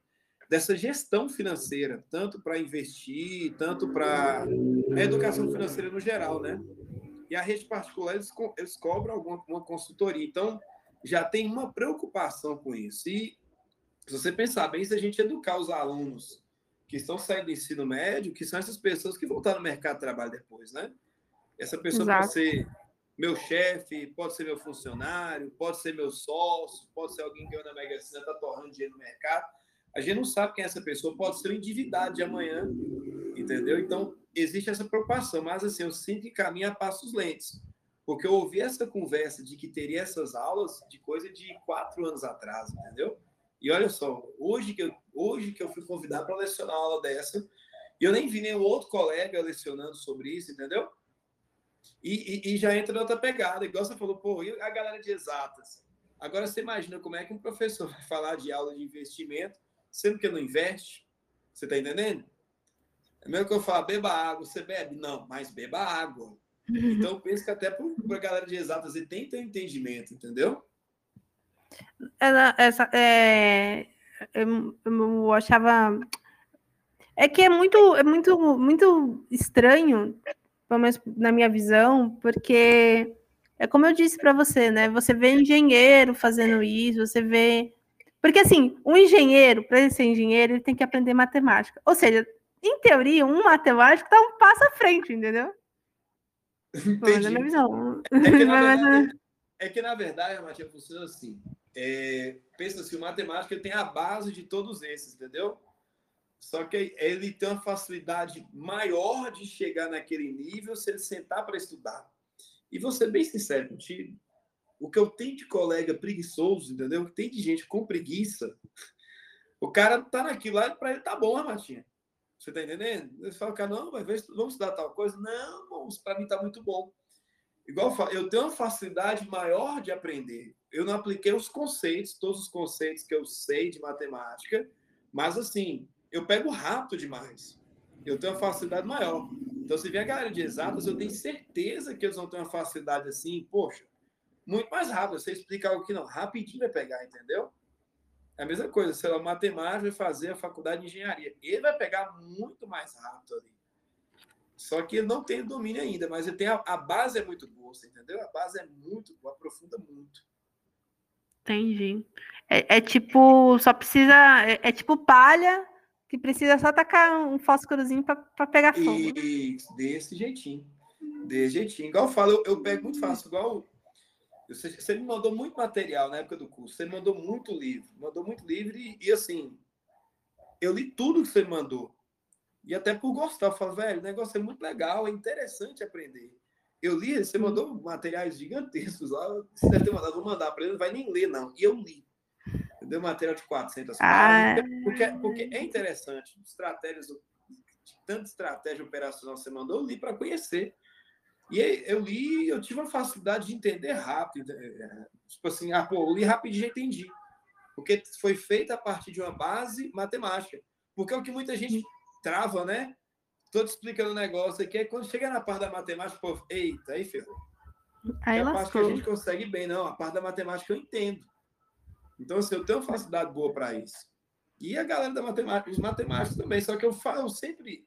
dessa gestão financeira, tanto para investir, tanto para a educação financeira no geral, né? E a rede particular, eles, co eles cobram alguma uma consultoria. Então, já tem uma preocupação com isso. E se você pensar bem, se a gente educar os alunos que estão saindo do ensino médio, que são essas pessoas que vão estar no mercado de trabalho depois, né? Essa pessoa Exato. pode ser meu chefe, pode ser meu funcionário, pode ser meu sócio, pode ser alguém que ganhou na Mega Sena, está torrando dinheiro no mercado. A gente não sabe quem é essa pessoa, pode ser um endividado de amanhã, entendeu? Então, existe essa preocupação, mas assim, eu sinto que caminha a passos lentos. Porque eu ouvi essa conversa de que teria essas aulas de coisa de quatro anos atrás, entendeu? E olha só, hoje que eu, hoje que eu fui convidado para lecionar uma aula dessa, e eu nem vi nenhum outro colega lecionando sobre isso, entendeu? E, e, e, já entra outra pegada, igual você falou, pô, e a galera de exatas? Agora você imagina como é que um professor vai falar de aula de investimento, sendo que não investe? Você tá entendendo? É mesmo que eu falo, beba água, você bebe? Não, mas beba água. Então, penso que até para a galera de exatas ele tem que ter um entendimento, entendeu? Ela, essa, é, eu, eu achava. É que é muito, é muito, muito estranho, pelo menos na minha visão, porque é como eu disse para você, né? Você vê engenheiro fazendo isso, você vê. Porque assim, um engenheiro, para ele ser engenheiro, ele tem que aprender matemática. Ou seja, em teoria, um matemático está um passo à frente, entendeu? Entendi. É, minha visão. É, que, na verdade, é que, na verdade, a matemática funciona assim é, pensa assim, o matemática tem a base de todos esses, entendeu? Só que ele tem uma facilidade maior de chegar naquele nível se ele sentar para estudar. E vou ser bem sincero contigo, o que eu tenho de colega preguiçoso, entendeu? O que tem de gente com preguiça, o cara tá naquilo lá, para ele tá bom, Matinha. Você tá entendendo? Você fala, cara, não, mas vamos estudar tal coisa. Não, para mim tá muito bom. Igual eu, tenho uma facilidade maior de aprender. Eu não apliquei os conceitos, todos os conceitos que eu sei de matemática, mas assim, eu pego rápido demais. Eu tenho uma facilidade maior. Então, se vier a galera de exatas, eu tenho certeza que eles vão ter uma facilidade assim, poxa, muito mais rápido. Você explica algo que não, rapidinho vai pegar, entendeu? É a mesma coisa, se o matemática vai fazer a faculdade de engenharia. Ele vai pegar muito mais rápido ali. Só que ele não tem domínio ainda, mas ele tem a, a base é muito boa, entendeu? A base é muito boa, aprofunda muito. Entendi. É, é tipo, só precisa. É, é, tipo palha, que precisa só tacar um fósforozinho para pegar fogo. Isso, desse jeitinho. Desse jeitinho. Igual eu falo, eu, eu pego muito fácil, igual você, você, me mandou muito material na época do curso, você me mandou muito livro, mandou muito livro e, e, assim, eu li tudo que você me mandou. E até por gostar, eu falo, velho, o negócio é muito legal, é interessante aprender. Eu li, você mandou materiais gigantescos lá, você deve ter mandado, vou mandar para ele, não vai nem ler, não. E eu li. Deu material de 400 páginas, ah. porque, porque é interessante, estratégias, tanta estratégia operacional você mandou, eu li para conhecer. E eu li, eu tive uma facilidade de entender rápido. É, é, tipo assim, ah, pô, eu li rapidinho e entendi. Porque foi feita a partir de uma base matemática. Porque é o que muita gente trava, né? Tô te explicando o negócio aqui, aí quando chega na parte da matemática, pô, eita, aí ferrou. Aí é a parte que a gente consegue bem, não. A parte da matemática eu entendo. Então, assim, eu tenho facilidade boa para isso. E a galera da matemática, os matemáticos também. Só que eu falo, eu sempre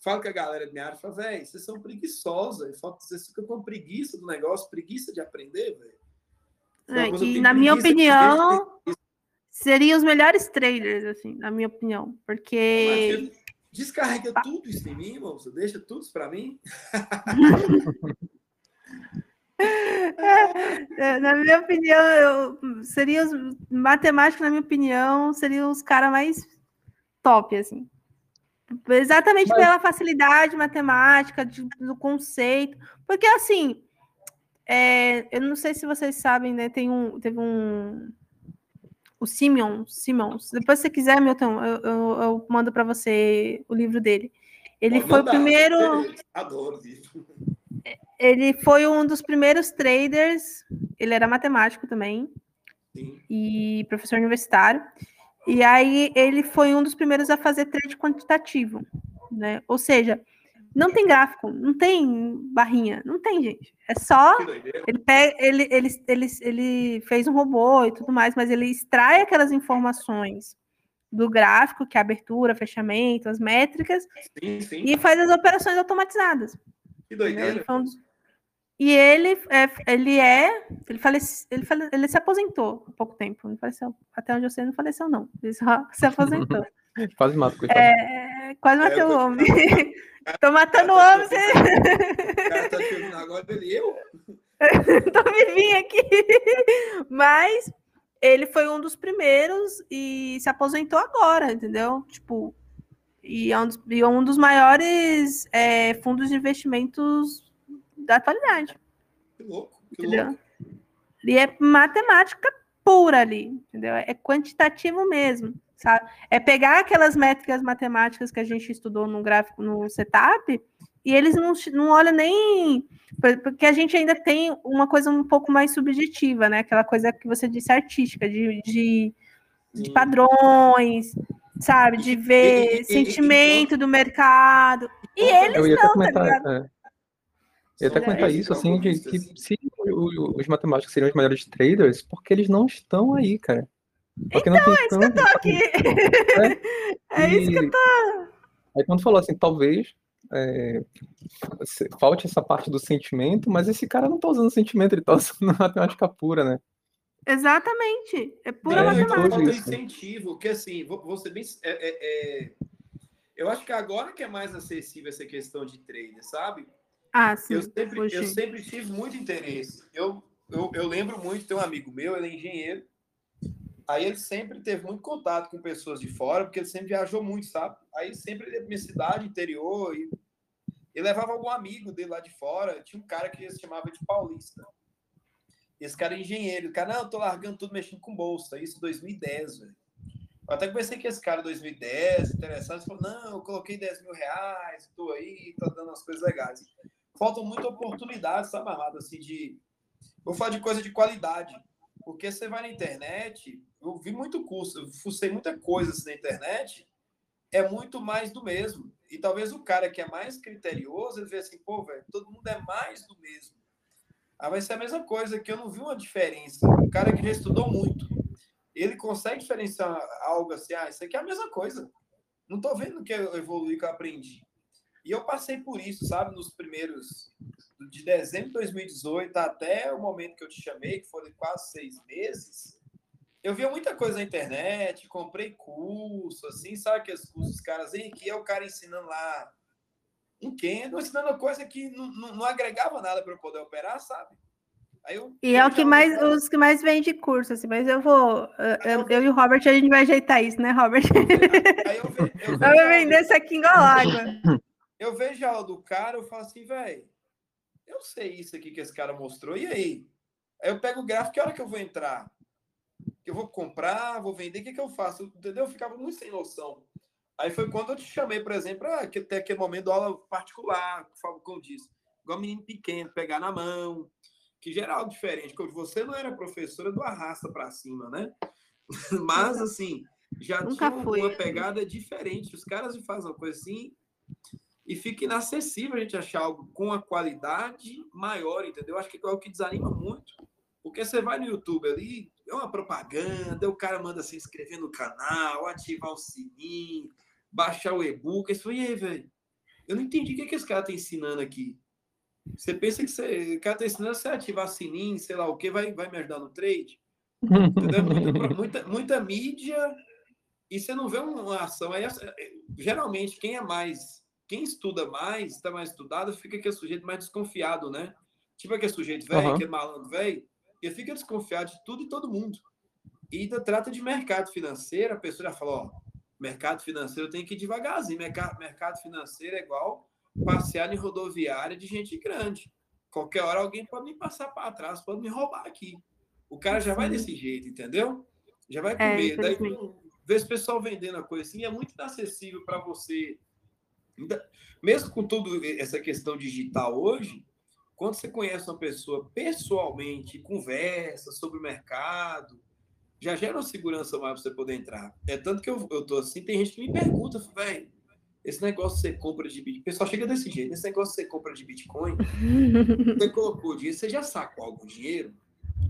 falo com a galera da minha área, falo, velho, vocês são preguiçosos, vocês ficam com preguiça do negócio, preguiça de aprender, velho. É, e na minha opinião, seriam os melhores traders, assim, na minha opinião, porque... Descarrega tudo isso em mim, moça, deixa tudo para mim. É, na minha opinião, eu, seriam os matemáticos, na minha opinião, seriam os caras mais top, assim. Exatamente Mas... pela facilidade matemática, de, do conceito. Porque, assim, é, eu não sei se vocês sabem, né? Tem um, teve um. O Simeon, Simons. Depois, se você quiser, Milton, eu, eu, eu mando para você o livro dele. Ele Pode foi mandar. o primeiro. Adoro livro. Ele foi um dos primeiros traders. Ele era matemático também. Sim. E professor universitário. E aí ele foi um dos primeiros a fazer trade quantitativo, né? Ou seja, não tem gráfico, não tem barrinha, não tem, gente. É só ele pega, ele, ele, ele, ele fez um robô e tudo mais, mas ele extrai aquelas informações do gráfico, que é abertura, fechamento, as métricas, sim, sim. e faz as operações automatizadas. Que doideira. Dos, e ele é, ele é, ele, falece, ele, fale, ele se aposentou há pouco tempo, não faleceu, até onde eu sei, não faleceu, não. Ele só se aposentou. Quase matou, coitado. É, quase matei é, o homem. Tô matando o homem. O cara tá chegando agora dele, eu? Tô vivinho aqui. Mas ele foi um dos primeiros e se aposentou agora, entendeu? Tipo, e é um dos, e é um dos maiores é, fundos de investimentos da atualidade. Que louco, que entendeu? louco. E é matemática pura ali, entendeu? É quantitativo mesmo, sabe? É pegar aquelas métricas matemáticas que a gente estudou no gráfico, no setup, e eles não, não olham nem. Porque a gente ainda tem uma coisa um pouco mais subjetiva, né? Aquela coisa que você disse artística, de, de, de padrões, sabe? De ver e, e, sentimento e, do mercado. E eles não, tá ligado? É. Eu até comentar isso, assim, de que se os matemáticos seriam os melhores traders, porque eles não estão aí, cara. Então, é isso que eu tô aqui. É, é isso que eu tô. Aí quando falou assim, talvez é, falte essa parte do sentimento, mas esse cara não tá usando sentimento, ele tá usando matemática pura, né? Exatamente. É pura é, matemática. Falta incentivo, que assim, vou, vou ser bem. É, é, é, eu acho que agora que é mais acessível essa questão de trader, sabe? Ah, sim. Eu sempre, eu sempre tive muito interesse. Eu, eu, eu lembro muito, tem um amigo meu, ele é engenheiro. Aí ele sempre teve muito contato com pessoas de fora, porque ele sempre viajou muito, sabe? Aí sempre ele é minha cidade, interior, e Ele levava algum amigo dele lá de fora, tinha um cara que se chamava de Paulista. Esse cara é engenheiro. O cara, não, eu tô largando tudo mexendo com bolsa. Isso em 2010, velho. Eu até conversei com esse cara em 2010, interessante. Falou, não, eu coloquei 10 mil reais, tô aí, tá dando umas coisas legais. Faltam muita oportunidade, sabe, Amado, assim, de... Vou falar de coisa de qualidade. Porque você vai na internet, eu vi muito curso, eu fucei muita coisa assim, na internet, é muito mais do mesmo. E talvez o cara que é mais criterioso, ele vê assim, pô, velho, todo mundo é mais do mesmo. Ah, vai ser a mesma coisa, que eu não vi uma diferença. O cara que já estudou muito, ele consegue diferenciar algo assim, ah, isso aqui é a mesma coisa. Não estou vendo que eu evolui, que eu aprendi. E eu passei por isso, sabe, nos primeiros, de dezembro de 2018 até o momento que eu te chamei, que foram quase seis meses, eu via muita coisa na internet, comprei curso, assim, sabe que os cursos, os caras, vêm aqui é o cara ensinando lá um Kendo, ensinando coisa que não, não, não agregava nada para eu poder operar, sabe? Eu, e é o que mais, os que mais vende curso, assim, mas eu vou. Eu, eu, eu, e o Robert, a gente vai ajeitar isso, né, Robert? Aí eu, ve, eu, vou vender isso aqui igual água. Eu vejo a aula do cara, eu falo assim, velho, eu sei isso aqui que esse cara mostrou, e aí? Aí eu pego o gráfico, que hora que eu vou entrar? Eu vou comprar, vou vender, o que, que eu faço? Entendeu? Eu ficava muito sem noção. Aí foi quando eu te chamei, por exemplo, ah, que ter aquele momento aula particular, como disse, igual menino pequeno, pegar na mão, que geral diferente, porque você não era professora do arrasta para cima, né? Mas, assim, já Nunca tinha uma pegada diferente. Os caras fazem uma coisa assim e fica inacessível a gente achar algo com a qualidade maior, entendeu? Acho que é o que desanima muito. Porque você vai no YouTube ali, é uma propaganda, o cara manda se inscrever no canal, ativar o sininho, baixar o e-book. E aí, velho? Eu não entendi o que, é que esse cara tá ensinando aqui. Você pensa que você, o cara está ensinando você ativar sininho, sei lá o que, vai, vai me ajudar no trade? Muita, muita, muita mídia e você não vê uma ação. Aí, geralmente, quem é mais, quem estuda mais, está mais estudado, fica aquele sujeito mais desconfiado, né? Tipo aquele sujeito velho, uhum. aquele malandro velho, ele fica desconfiado de tudo e todo mundo. E ainda trata de mercado financeiro, a pessoa já fala, ó, mercado financeiro tem que ir devagarzinho, mercado, mercado financeiro é igual passear em rodoviária de gente grande. Qualquer hora alguém pode me passar para trás, pode me roubar aqui. O cara já vai desse jeito, entendeu? Já vai com é, medo. Daí vê esse pessoal vendendo a coisa assim, é muito inacessível para você. Mesmo com tudo essa questão digital hoje, quando você conhece uma pessoa pessoalmente, conversa sobre o mercado, já gera uma segurança mais para você poder entrar. É tanto que eu, eu tô assim, tem gente que me pergunta, velho, esse negócio você compra de Bitcoin. O pessoal chega desse jeito. Esse negócio você compra de Bitcoin, você colocou o dinheiro, você já sacou algum dinheiro?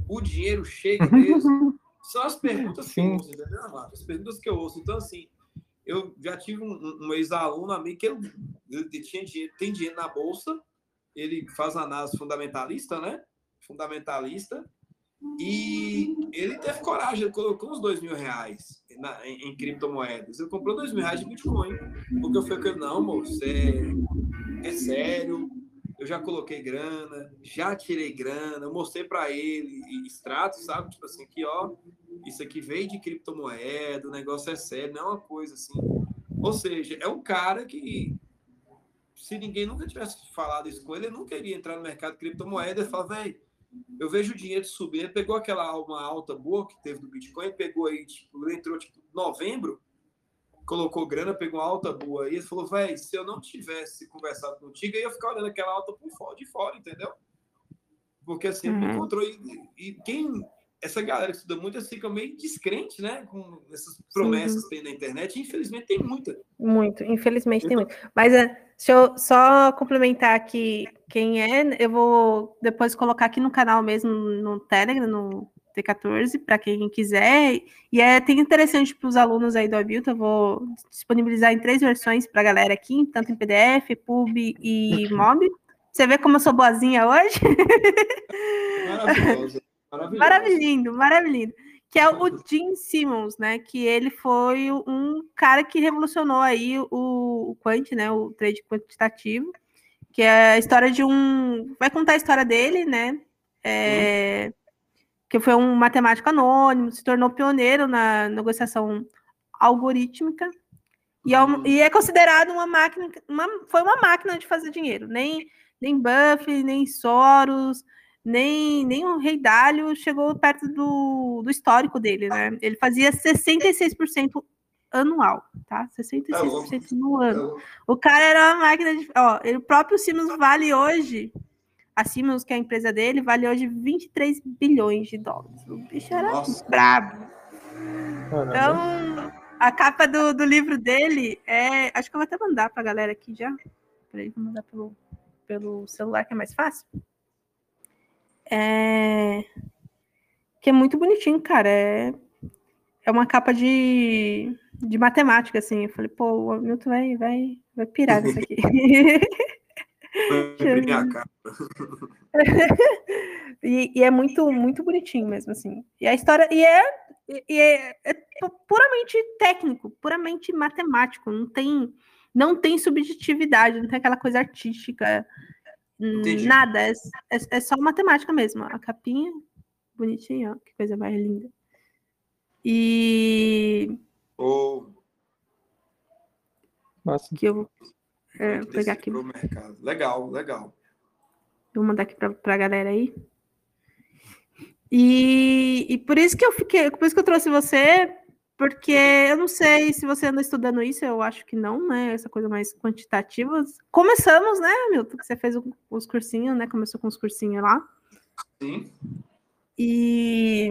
O dinheiro chega mesmo. São as perguntas que eu ouço, entendeu, Amado? As perguntas que eu ouço. Então, assim, eu já tive um, um ex-aluno amigo que ele, ele tinha dinheiro, tem dinheiro na bolsa, ele faz análise fundamentalista, né? Fundamentalista. E ele teve coragem, ele colocou uns dois mil reais na, em, em, criptomoedas. Ele comprou dois mil reais de Bitcoin. Porque eu falei, não, moço, é, é sério. Eu já coloquei grana, já tirei grana, eu mostrei para ele extrato, sabe? Tipo assim, aqui, ó, isso aqui veio de criptomoeda, o negócio é sério, não é uma coisa assim. Ou seja, é um cara que, se ninguém nunca tivesse falado isso com ele, ele nunca iria entrar no mercado de criptomoeda e falar, velho, eu vejo o dinheiro subir. Ele pegou aquela uma alta boa que teve do Bitcoin, pegou aí, tipo, ele entrou tipo novembro, colocou grana, pegou uma alta boa aí, ele falou, velho, se eu não tivesse conversado contigo, eu ia ficar olhando aquela alta por fora, de fora, entendeu? Porque assim, uhum. encontrou. E, e, quem. Essa galera que estuda muito, fica meio descrente, né? Com essas promessas Sim. que tem na internet. Infelizmente, tem muita. Muito, infelizmente então, tem muito. Mas é, Deixa eu só complementar aqui quem é. Eu vou depois colocar aqui no canal mesmo, no Telegram, no T14, para quem quiser. E é tem interessante para os alunos aí do Abilton. Eu vou disponibilizar em três versões para a galera aqui, tanto em PDF, Pub e MOB. Você vê como eu sou boazinha hoje? Maravilhoso. Maravilhoso. Maravilhoso que é o Jim Simmons, né? Que ele foi um cara que revolucionou aí o, o quant, né? O trade quantitativo, que é a história de um. Vai contar a história dele, né? É, que foi um matemático anônimo, se tornou pioneiro na negociação algorítmica E é, um, e é considerado uma máquina, uma, foi uma máquina de fazer dinheiro. Nem, nem Buffett, nem Soros, nem, nem o Rei Dalio chegou perto do, do histórico dele, né? Ele fazia 66% anual, tá? 66% no ano. O cara era uma máquina de. Ó, o próprio Siemens vale hoje. A Siemens, que é a empresa dele, vale hoje 23 bilhões de dólares. O bicho era Nossa. brabo. Então, a capa do, do livro dele é. Acho que eu vou até mandar pra galera aqui já. Peraí, vou mandar pelo, pelo celular, que é mais fácil. É... Que é muito bonitinho, cara. É, é uma capa de, de matemática, assim. Eu falei, pô, o Milton vai, vai, vai pirar nisso aqui. e, e, é muito, muito bonitinho mesmo, assim. E a história. E é, e é, é puramente técnico, puramente matemático. Não tem, não tem subjetividade, não tem aquela coisa artística. Entendi. Nada, é, é, é, só matemática mesmo. A capinha, bonitinha, ó, que coisa mais linda. E. Oh. Nossa. Que eu é, vou pegar aqui. Mercado. Legal, legal. Vou mandar aqui para a galera aí. E, e por isso que eu fiquei, por isso que eu trouxe você, porque eu não sei se você anda estudando isso, eu acho que não, né? Essa coisa mais quantitativa. Começamos, né, Milton? Você fez os cursinhos, né? Começou com os cursinhos lá. Sim. E,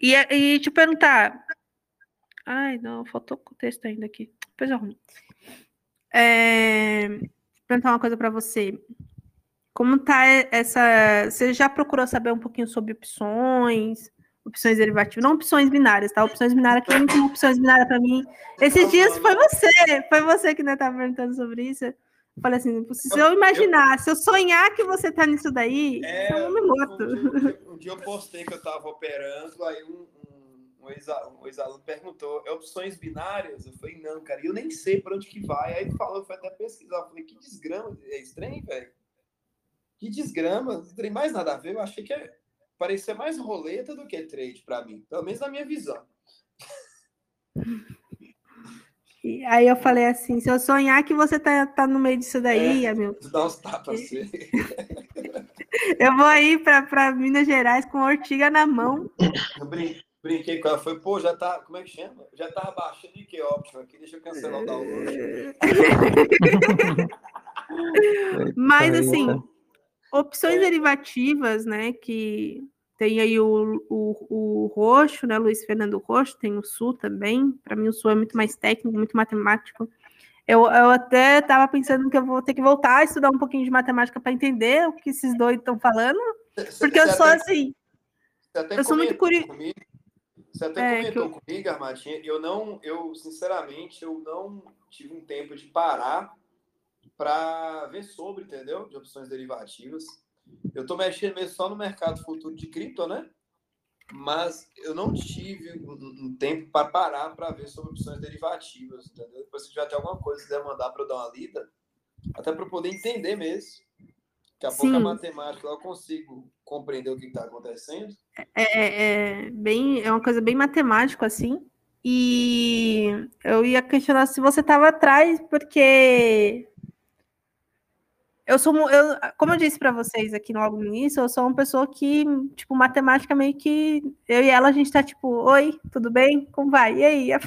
e, e te perguntar. Ai, não, faltou o texto ainda aqui. Depois eu arrumo. É, perguntar uma coisa para você. Como tá essa. Você já procurou saber um pouquinho sobre opções? opções derivativas, não opções binárias, tá? Opções binárias, quem tem opções binárias para mim? Esses dias foi você, foi você que estava perguntando sobre isso. Eu falei assim, se eu imaginar, se eu sonhar que você tá nisso daí, é, eu me morto. Um um dia eu postei que eu estava operando, aí um, um, ex-aluno perguntou, é opções binárias? Eu falei, não, cara, eu nem sei para onde que vai. Aí ele falou, foi até pesquisar. Eu falei, que desgrama, é estranho, velho. Que desgrama, não tem mais nada a ver. Eu achei que é parecia mais roleta do que trade para mim, pelo menos na minha visão. E aí eu falei assim, se eu sonhar que você tá, tá no meio disso daí, é, meu. Dá uns tapas assim. eu vou aí para Minas Gerais com ortiga na mão. Eu brinquei com ela, foi, pô, já tá, como é que chama? Já tava baixando de que óptimo aqui, deixa eu cancelar o download. Mas assim, Opções é. derivativas, né? Que tem aí o, o, o roxo, né? Luiz Fernando Roxo, tem o sul também. Para mim, o sul é muito mais técnico, muito matemático. Eu, eu até estava pensando que eu vou ter que voltar a estudar um pouquinho de matemática para entender o que esses dois estão falando, porque eu sou até, assim. eu sou muito curioso. Você até é, comentou comigo, Armadinha, eu não, eu sinceramente, eu não tive um tempo de parar para ver sobre, entendeu? De opções derivativas. Eu estou mexendo mesmo só no mercado futuro de cripto, né? Mas eu não tive um, um tempo para parar para ver sobre opções derivativas, entendeu? Depois, se tiver até alguma coisa quiser mandar para eu dar uma lida, até para poder entender mesmo. Daqui a Sim. pouco a matemática eu consigo compreender o que está acontecendo. É, é, é, bem, é uma coisa bem matemática, assim. E eu ia questionar se você estava atrás, porque eu sou, eu, como eu disse para vocês aqui no logo no início, eu sou uma pessoa que, tipo, matemática meio que eu e ela a gente tá tipo, oi, tudo bem? Como vai? E aí? A,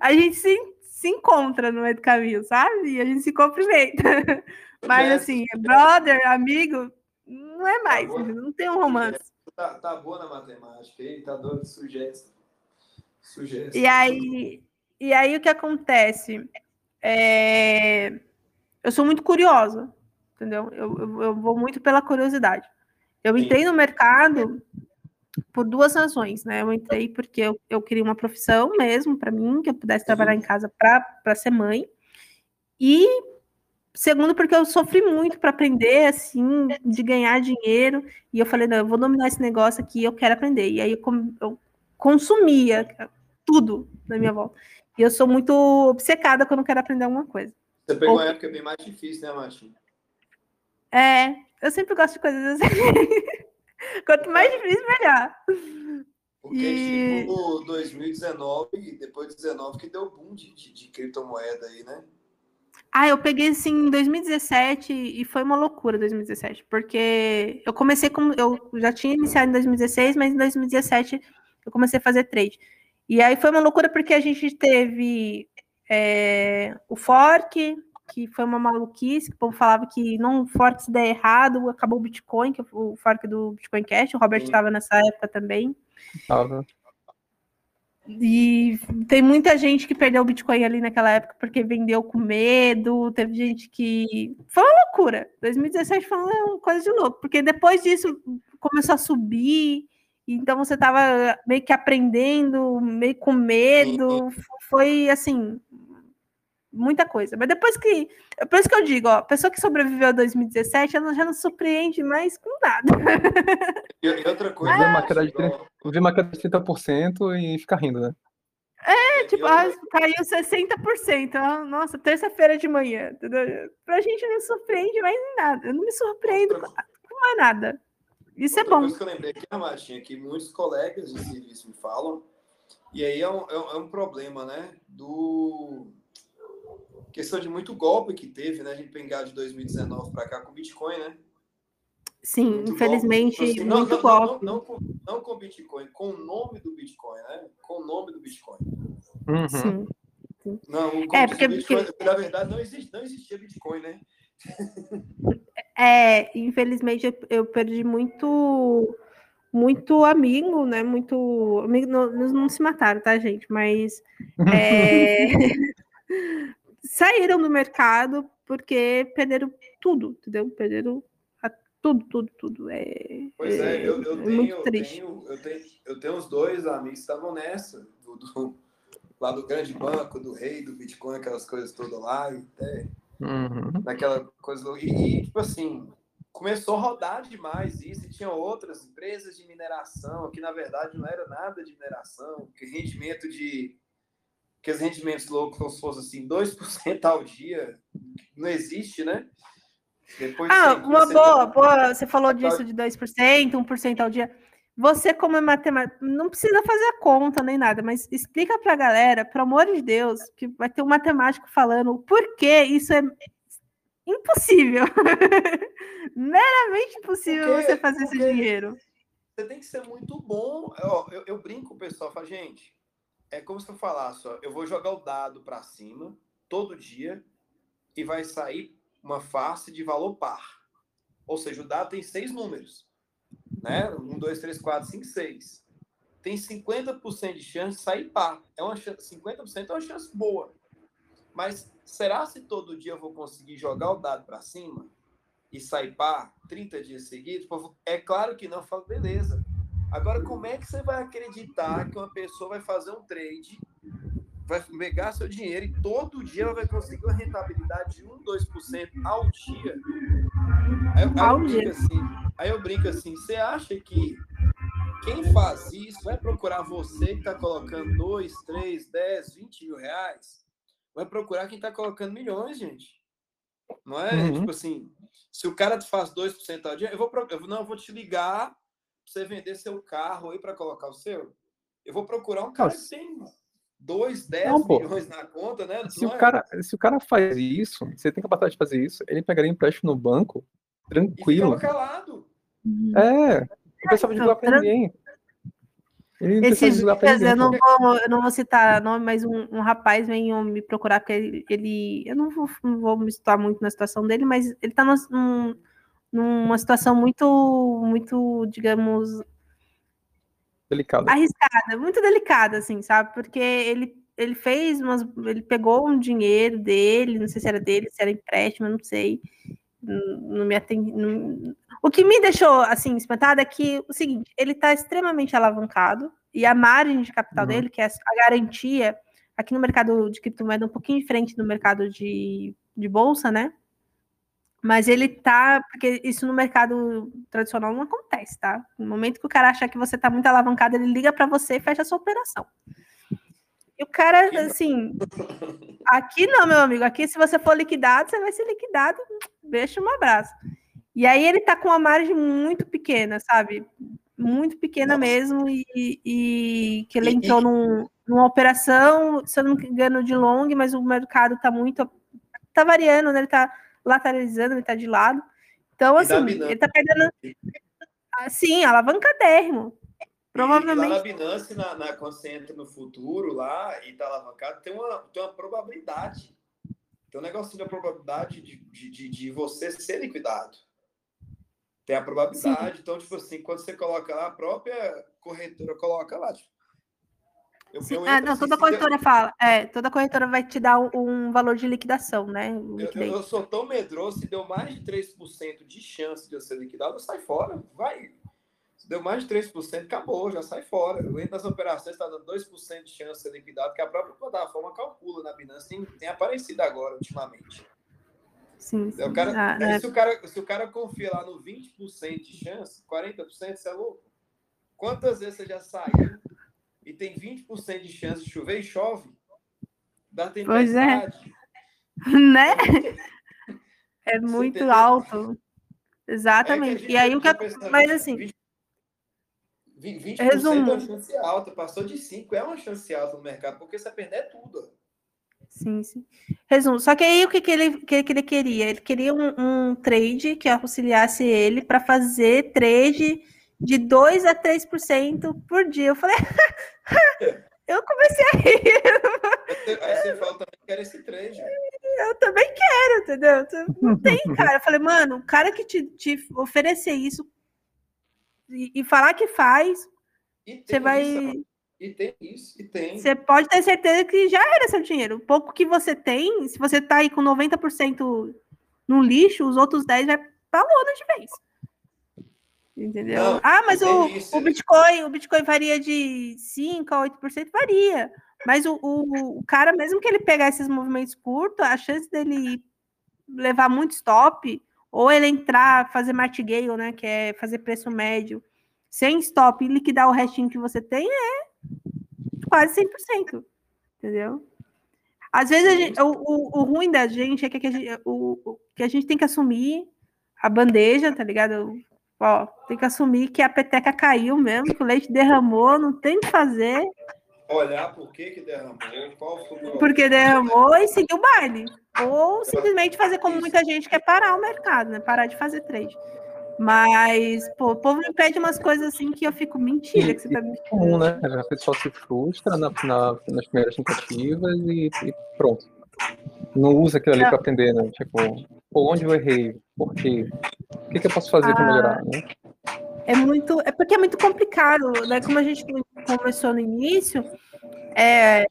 a gente se, se encontra no meio do caminho, sabe? E a gente se cumprimenta. Mas assim, brother, amigo, não é mais, tá não tem um romance. Tá, tá boa na matemática, aí tá dando sujeito. Sujeito. E aí, e aí o que acontece? É eu sou muito curiosa, entendeu? Eu, eu, eu vou muito pela curiosidade. Eu entrei no mercado por duas razões, né? Eu entrei porque eu, eu queria uma profissão mesmo para mim, que eu pudesse trabalhar em casa para ser mãe. E segundo, porque eu sofri muito para aprender, assim, de ganhar dinheiro. E eu falei, não, eu vou dominar esse negócio aqui, eu quero aprender. E aí eu, eu consumia tudo na minha volta. E eu sou muito obcecada quando eu quero aprender alguma coisa. Você pegou Ou... uma época bem mais difícil, né, Martim? É, eu sempre gosto de coisas assim. Quanto mais difícil, melhor. Porque e... tipo 2019 e depois de 19 que deu boom de, de, de criptomoeda aí, né? Ah, eu peguei assim em 2017 e foi uma loucura 2017, porque eu comecei com. Eu já tinha iniciado em 2016, mas em 2017 eu comecei a fazer trade. E aí foi uma loucura porque a gente teve é, o fork, que foi uma maluquice, que o povo falava que não fork se der errado, acabou o Bitcoin, que é o fork do Bitcoin Cash, o Robert estava nessa época também. Tava. E tem muita gente que perdeu o Bitcoin ali naquela época porque vendeu com medo. Teve gente que. Foi uma loucura. 2017 foi uma coisa de louco, porque depois disso começou a subir. Então você estava meio que aprendendo, meio com medo. Foi assim, muita coisa. Mas depois que. É por isso que eu digo, ó, a pessoa que sobreviveu a 2017, ela já não surpreende mais com nada. E, outra coisa. Ah, uma queda de 30%, vi uma queda de 30% e fica rindo, né? É, tipo, outra... ah, caiu 60%. Nossa, terça-feira de manhã. Entendeu? Pra gente não surpreende mais em nada. Eu não me surpreendo outra... com mais nada. Isso é outra é bom. coisa que eu lembrei aqui, Martinha, que muitos colegas de serviço me falam, e aí é um, é um problema, né? Do questão de muito golpe que teve, né? A gente pegar de 2019 para cá com Bitcoin, né? Sim, muito infelizmente, golpe. Assim, não, muito não, golpe. Não, não, com, não com Bitcoin, com o nome do Bitcoin, né? Com o nome do Bitcoin. Uhum. Sim. Não, é, porque, Bitcoin, porque... na verdade, não, existe, não existia Bitcoin, né? É, infelizmente, eu, eu perdi muito muito amigo, né? Muito amigo, não, não se mataram, tá, gente? Mas é, saíram do mercado porque perderam tudo, entendeu? Perderam a, tudo, tudo, tudo. É, pois é, é eu, eu, é tenho, muito triste. Eu tenho, eu, tenho, eu tenho uns dois amigos que estavam nessa, do, do, lá do grande banco, do rei, do Bitcoin, aquelas coisas todas lá, e até uhum. naquela coisa. E, e, tipo assim, começou a rodar demais isso, e tinha outras empresas de mineração, que na verdade não era nada de mineração, que rendimento de que os rendimentos loucos fossem assim 2% ao dia, não existe, né? Depois ah, uma boa, boa, você falou disso de 2%, 1% ao dia. Você, como é matemático, não precisa fazer a conta nem nada, mas explica para a galera, pelo amor de Deus, que vai ter um matemático falando por que isso é impossível. Meramente impossível porque, você fazer esse dinheiro. Você tem que ser muito bom. Eu, eu, eu brinco, o pessoal fala, gente, é como se eu falasse, ó, eu vou jogar o dado para cima todo dia e vai sair uma face de valor par. Ou seja, o dado tem seis números. Né? Um, dois, três, quatro, cinco, seis. Tem 50% de chance de sair par. É uma chance, 50% é uma chance boa. Mas será se todo dia eu vou conseguir jogar o dado para cima e sair par 30 dias seguidos? É claro que não. Eu falo, beleza. Agora, como é que você vai acreditar que uma pessoa vai fazer um trade, vai pegar seu dinheiro e todo dia ela vai conseguir uma rentabilidade de 1, 2% ao dia? Aí, aí, ao eu dia. Assim, aí eu brinco assim: você acha que quem faz isso vai procurar você que está colocando 2, 3, 10, 20 mil reais? Vai procurar quem está colocando milhões, gente. Não é? Uhum. Tipo assim, se o cara faz 2% ao dia, eu vou, eu, não, eu vou te ligar você vender seu carro aí para colocar o seu? Eu vou procurar um cara que tem 2, 10 não, milhões na conta, né? Se o, é? cara, se o cara faz isso, você tem capacidade de fazer isso, ele pegaria empréstimo no banco, tranquilo. E calado. É, não precisava de ligar para ninguém. Esses dias, eu não, vou, eu não vou citar nome, mas um, um rapaz veio me procurar, porque ele, ele eu não vou, não vou me situar muito na situação dele, mas ele está num, numa situação muito, muito, digamos, delicada, arriscada, muito delicada, assim, sabe? Porque ele ele fez umas, ele pegou um dinheiro dele, não sei se era dele, se era empréstimo, não sei, não me atendi. Não... O que me deixou assim espantada é que o seguinte, ele está extremamente alavancado e a margem de capital uhum. dele, que é a garantia aqui no mercado de criptomoeda um pouquinho diferente do mercado de, de bolsa, né? Mas ele tá, porque isso no mercado tradicional não acontece, tá? No momento que o cara achar que você tá muito alavancado, ele liga para você e fecha a sua operação. E o cara, assim, aqui não, meu amigo, aqui se você for liquidado, você vai ser liquidado, deixa um abraço. E aí ele tá com uma margem muito pequena, sabe? muito pequena mesmo, e, e que ele entrou num, numa operação, se eu não me engano, de long, mas o mercado está muito. está variando, né? Ele está lateralizando, ele está de lado. Então, assim, ele está perdendo. Sim, alavancadérrimo. Provavelmente. E lá na Binance, na, na, quando você entra no futuro lá e está alavancado, tem uma, tem uma probabilidade. Tem um negocinho da probabilidade de, de, de, de você ser liquidado. Tem a probabilidade. Sim. Então, tipo assim, quando você coloca lá, a própria corretora coloca lá. Tipo, eu, eu ah, não, assim, toda corretora fala. É, toda corretora vai te dar um, um valor de liquidação, né? Eu, eu, sou tão medroso, se deu mais de 3% de chance de eu ser liquidado, eu saio fora. Vai. Se deu mais de 3%, acabou, já sai fora. Eu entro nas operações, está dando 2% de chance de ser liquidado, que a própria plataforma calcula na Binance, tem, tem aparecido agora, ultimamente. Sim, sim. O cara, ah, é. se, o cara, se o cara confia lá no 20% de chance, 40%, você é louco. Quantas vezes você já saiu e tem 20% de chance de chover e chove? Da tempestade. Pois é. Né? É muito alto. Exatamente. É e aí o que. Mas assim. 20%, 20 resumo. é uma chance alta, passou de 5%, é uma chance alta no mercado, porque você perder tudo. Sim, sim. Resumo. Só que aí o que, que, ele, que, que ele queria? Ele queria um, um trade que auxiliasse ele para fazer trade de 2 a 3% por dia. Eu falei, eu comecei a rir. Aí você fala também quer esse trade. Eu também quero, entendeu? Não tem, cara. Eu falei, mano, o cara que te, te oferecer isso e, e falar que faz, você vai. Isso, e tem isso, e tem. Você pode ter certeza que já era seu dinheiro. O pouco que você tem, se você tá aí com 90% no lixo, os outros 10% vai pra lona de vez. Entendeu? Não, ah, mas o, o Bitcoin, o Bitcoin varia de 5 a 8%, varia. Mas o, o, o, cara, mesmo que ele pegar esses movimentos curtos, a chance dele levar muito stop, ou ele entrar, fazer martingale, né? Que é fazer preço médio, sem stop e liquidar o restinho que você tem, é quase 100%, entendeu? Às vezes gente, o, o, o, ruim da gente é que a gente, o, que a gente tem que assumir a bandeja, tá ligado? Ó, tem que assumir que a peteca caiu mesmo, que o leite derramou, não tem o que fazer. Olhar por que, que derramou, qual foi o Porque derramou e seguir o baile. Ou simplesmente fazer como muita gente quer parar o mercado, né? Parar de fazer trade. Mas, pô, o povo me pede umas coisas assim que eu fico, mentira que você tá me comum, né? A pessoa se frustra na, na, nas primeiras tentativas e, e, pronto. Não usa aquilo ali para aprender, né? Tipo, pô, onde eu errei? Por quê? O que, que eu posso fazer ah, para melhorar, né? É muito, é porque é muito complicado, né? Como a gente começou no início, é,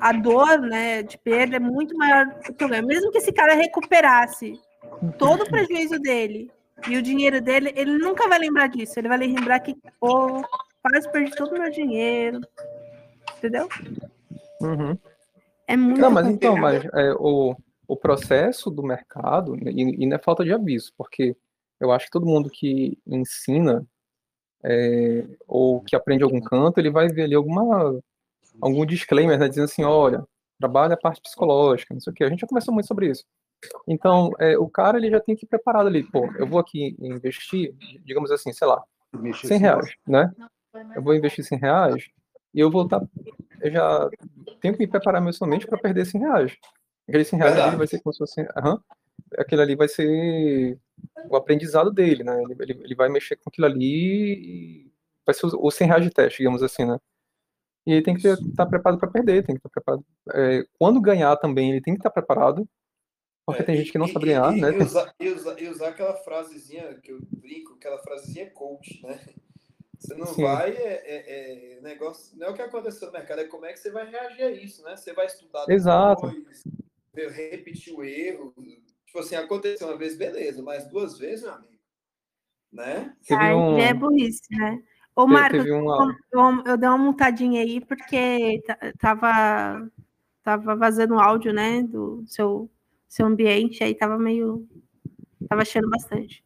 a dor, né, de perda é muito maior do que o. Mesmo que esse cara recuperasse todo o prejuízo dele e o dinheiro dele, ele nunca vai lembrar disso. Ele vai lembrar que, pô, quase perdi todo o meu dinheiro. Entendeu? Uhum. É muito Não, mas então, mas é, o, o processo do mercado, e, e não é falta de aviso, porque eu acho que todo mundo que ensina é, ou que aprende algum canto, ele vai ver ali alguma, algum disclaimer, né, dizendo assim, olha, trabalha a parte psicológica, não sei o que. A gente já conversou muito sobre isso. Então, é, o cara ele já tem que ir preparado ali. Pô, eu vou aqui investir, digamos assim, sei lá, 100 reais, né? Eu vou investir 100 reais e eu. Tá, eu já tenho que me preparar mensalmente para perder 100 reais. Aquele 100 reais ali vai ser como se fosse. Uhum, aquele ali vai ser o aprendizado dele, né? Ele, ele, ele vai mexer com aquilo ali e vai ser o 100 reais de teste, digamos assim, né? E ele tem que estar tá preparado para perder, tem que estar tá preparado. É, quando ganhar também, ele tem que estar tá preparado porque é, tem gente que não sabe ganhar, e, né? E usar, e, usar, e usar aquela frasezinha que eu brinco, aquela frasezinha coach, né? Você não Sim. vai, é, é, é, negócio, não é o que aconteceu no mercado, é como é que você vai reagir a isso, né? Você vai estudar Exato. depois, repetir o erro. Tipo assim, aconteceu uma vez, beleza, mas duas vezes, meu amigo, né? Aí um... é burrice, né? Ô, Marcos, uma... eu, eu dei uma montadinha aí porque tava, tava vazando áudio, né, do seu seu ambiente, aí tava meio. tava achando bastante.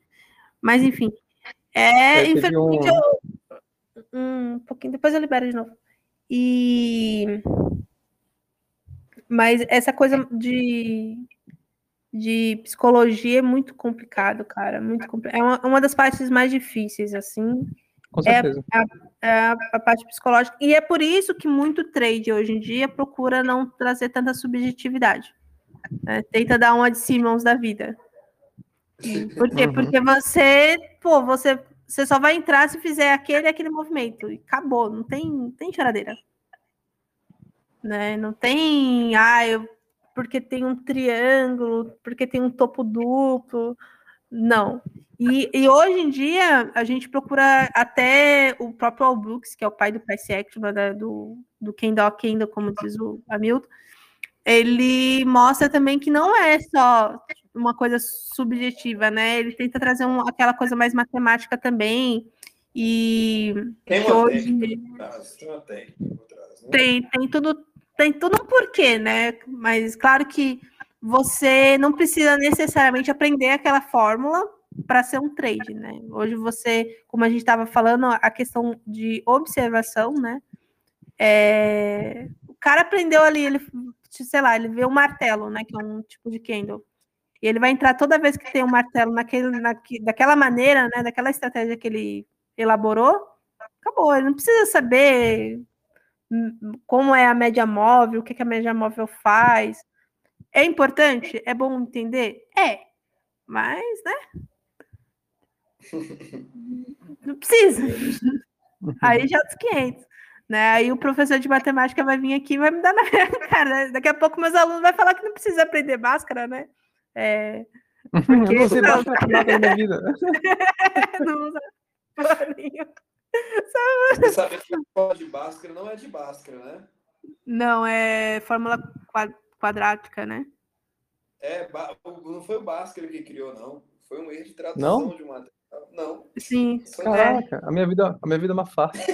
Mas, enfim. É, é infelizmente, um... eu. Um pouquinho, depois eu libero de novo. E. Mas essa coisa de, de psicologia é muito complicado, cara. Muito compl... É uma, uma das partes mais difíceis, assim. Com certeza. É, a, é a, parte psicológica. E é por isso que muito trade hoje em dia procura não trazer tanta subjetividade. Né? Tenta dar uma de Simmons da vida. Por quê? Uhum. Porque você, pô, você, você só vai entrar se fizer aquele aquele movimento. E acabou, não tem, tem choradeira. Né? Não tem, ah, eu, porque tem um triângulo, porque tem um topo duplo. Não. E, e, hoje em dia, a gente procura até o próprio Al Brooks, que é o pai do price action, né, do, do Kendall Kendall, como diz o Hamilton, ele mostra também que não é só uma coisa subjetiva, né? Ele tenta trazer um, aquela coisa mais matemática também. E tem hoje tem, tem tudo tem tudo um porquê, né? Mas claro que você não precisa necessariamente aprender aquela fórmula para ser um trade, né? Hoje você, como a gente estava falando, a questão de observação, né? É... O cara aprendeu ali, ele, sei lá, ele vê um martelo, né? Que é um tipo de candle. E ele vai entrar toda vez que tem um martelo naquele, naque, daquela maneira, né? Daquela estratégia que ele elaborou, acabou. Ele não precisa saber como é a média móvel, o que, que a média móvel faz. É importante? É bom entender? É. Mas, né? Não precisa. Aí já dos 500. Né? Aí o professor de matemática vai vir aqui e vai me dar na minha cara. Daqui a pouco meus alunos vão falar que não precisa aprender máscara, né? É... Porque, eu não sei não, nada na minha vida. não usa Você sabe que a de Bhaskara não é de Bhaskara, né? Não, é fórmula quadrática, né? É, não foi o Bhaskara que criou, não. Foi um erro de tradução não? de uma. Não. Sim. Caraca, a minha vida, a minha vida é uma farsa.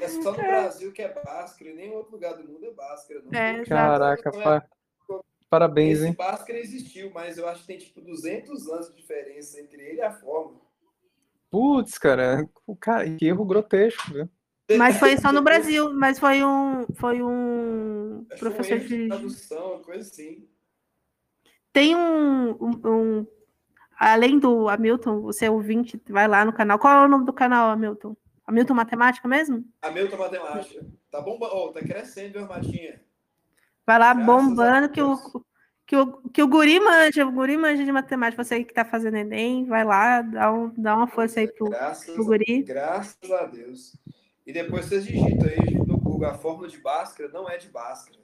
é só no Brasil que é Bhaskara, e nem em outro lugar do mundo é Bhaskara. É, Caraca, é... parabéns, Esse hein? Bhaskara existiu, mas eu acho que tem tipo 200 anos de diferença entre ele e a fórmula. Putz, cara, cara, que erro grotesco, viu? Mas foi só no Brasil, mas foi um, foi um professor de tradução, coisa assim. Tem um, um, um, além do Hamilton, você é ouvinte, vai lá no canal. Qual é o nome do canal, Hamilton? Hamilton Matemática mesmo? Hamilton Matemática. Tá bombando, oh, tá crescendo, Armatinha. Vai lá Graças bombando que o que o, que o guri manja, o guri manja de matemática. Você que está fazendo Enem, vai lá, dá, um, dá uma força aí pro, graças, pro guri. Graças a Deus. E depois vocês digitam aí no Google, a fórmula de Bhaskara não é de Bhaskara.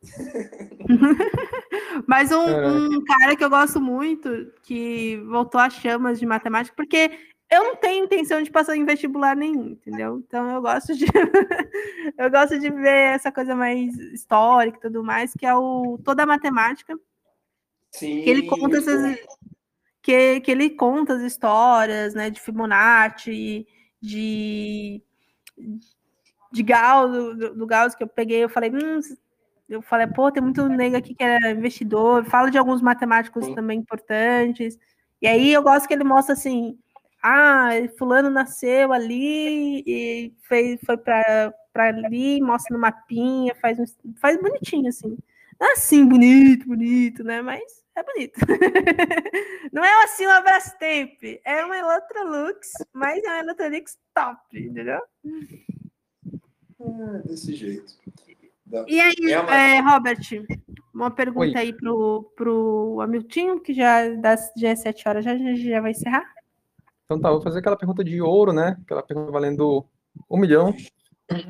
Mas um, um, cara que eu gosto muito, que voltou às chamas de matemática, porque eu não tenho intenção de passar em vestibular nenhum, entendeu? Então eu gosto de eu gosto de ver essa coisa mais histórica e tudo mais, que é o toda a matemática. Sim. Que ele conta essas que, que ele conta as histórias, né, de Fibonacci, de de Gauss, do, do Gauss que eu peguei, eu falei, hum, eu falei, pô, tem muito nego aqui que é investidor, fala de alguns matemáticos Sim. também importantes. E aí eu gosto que ele mostra assim, ah, fulano nasceu ali e fez, foi para ali, mostra no mapinha, faz, faz bonitinho assim. Não é assim bonito, bonito, né? Mas é bonito. Não é assim uma Brastemp, é uma Electrolux, mas é uma Electrolux top, entendeu? Ah, desse jeito. E aí, é uma... é, Robert, uma pergunta Oi. aí pro, pro Hamilton, que já, das, já é sete horas, já, já vai encerrar? Então tá, vou fazer aquela pergunta de ouro, né? Aquela pergunta valendo um milhão.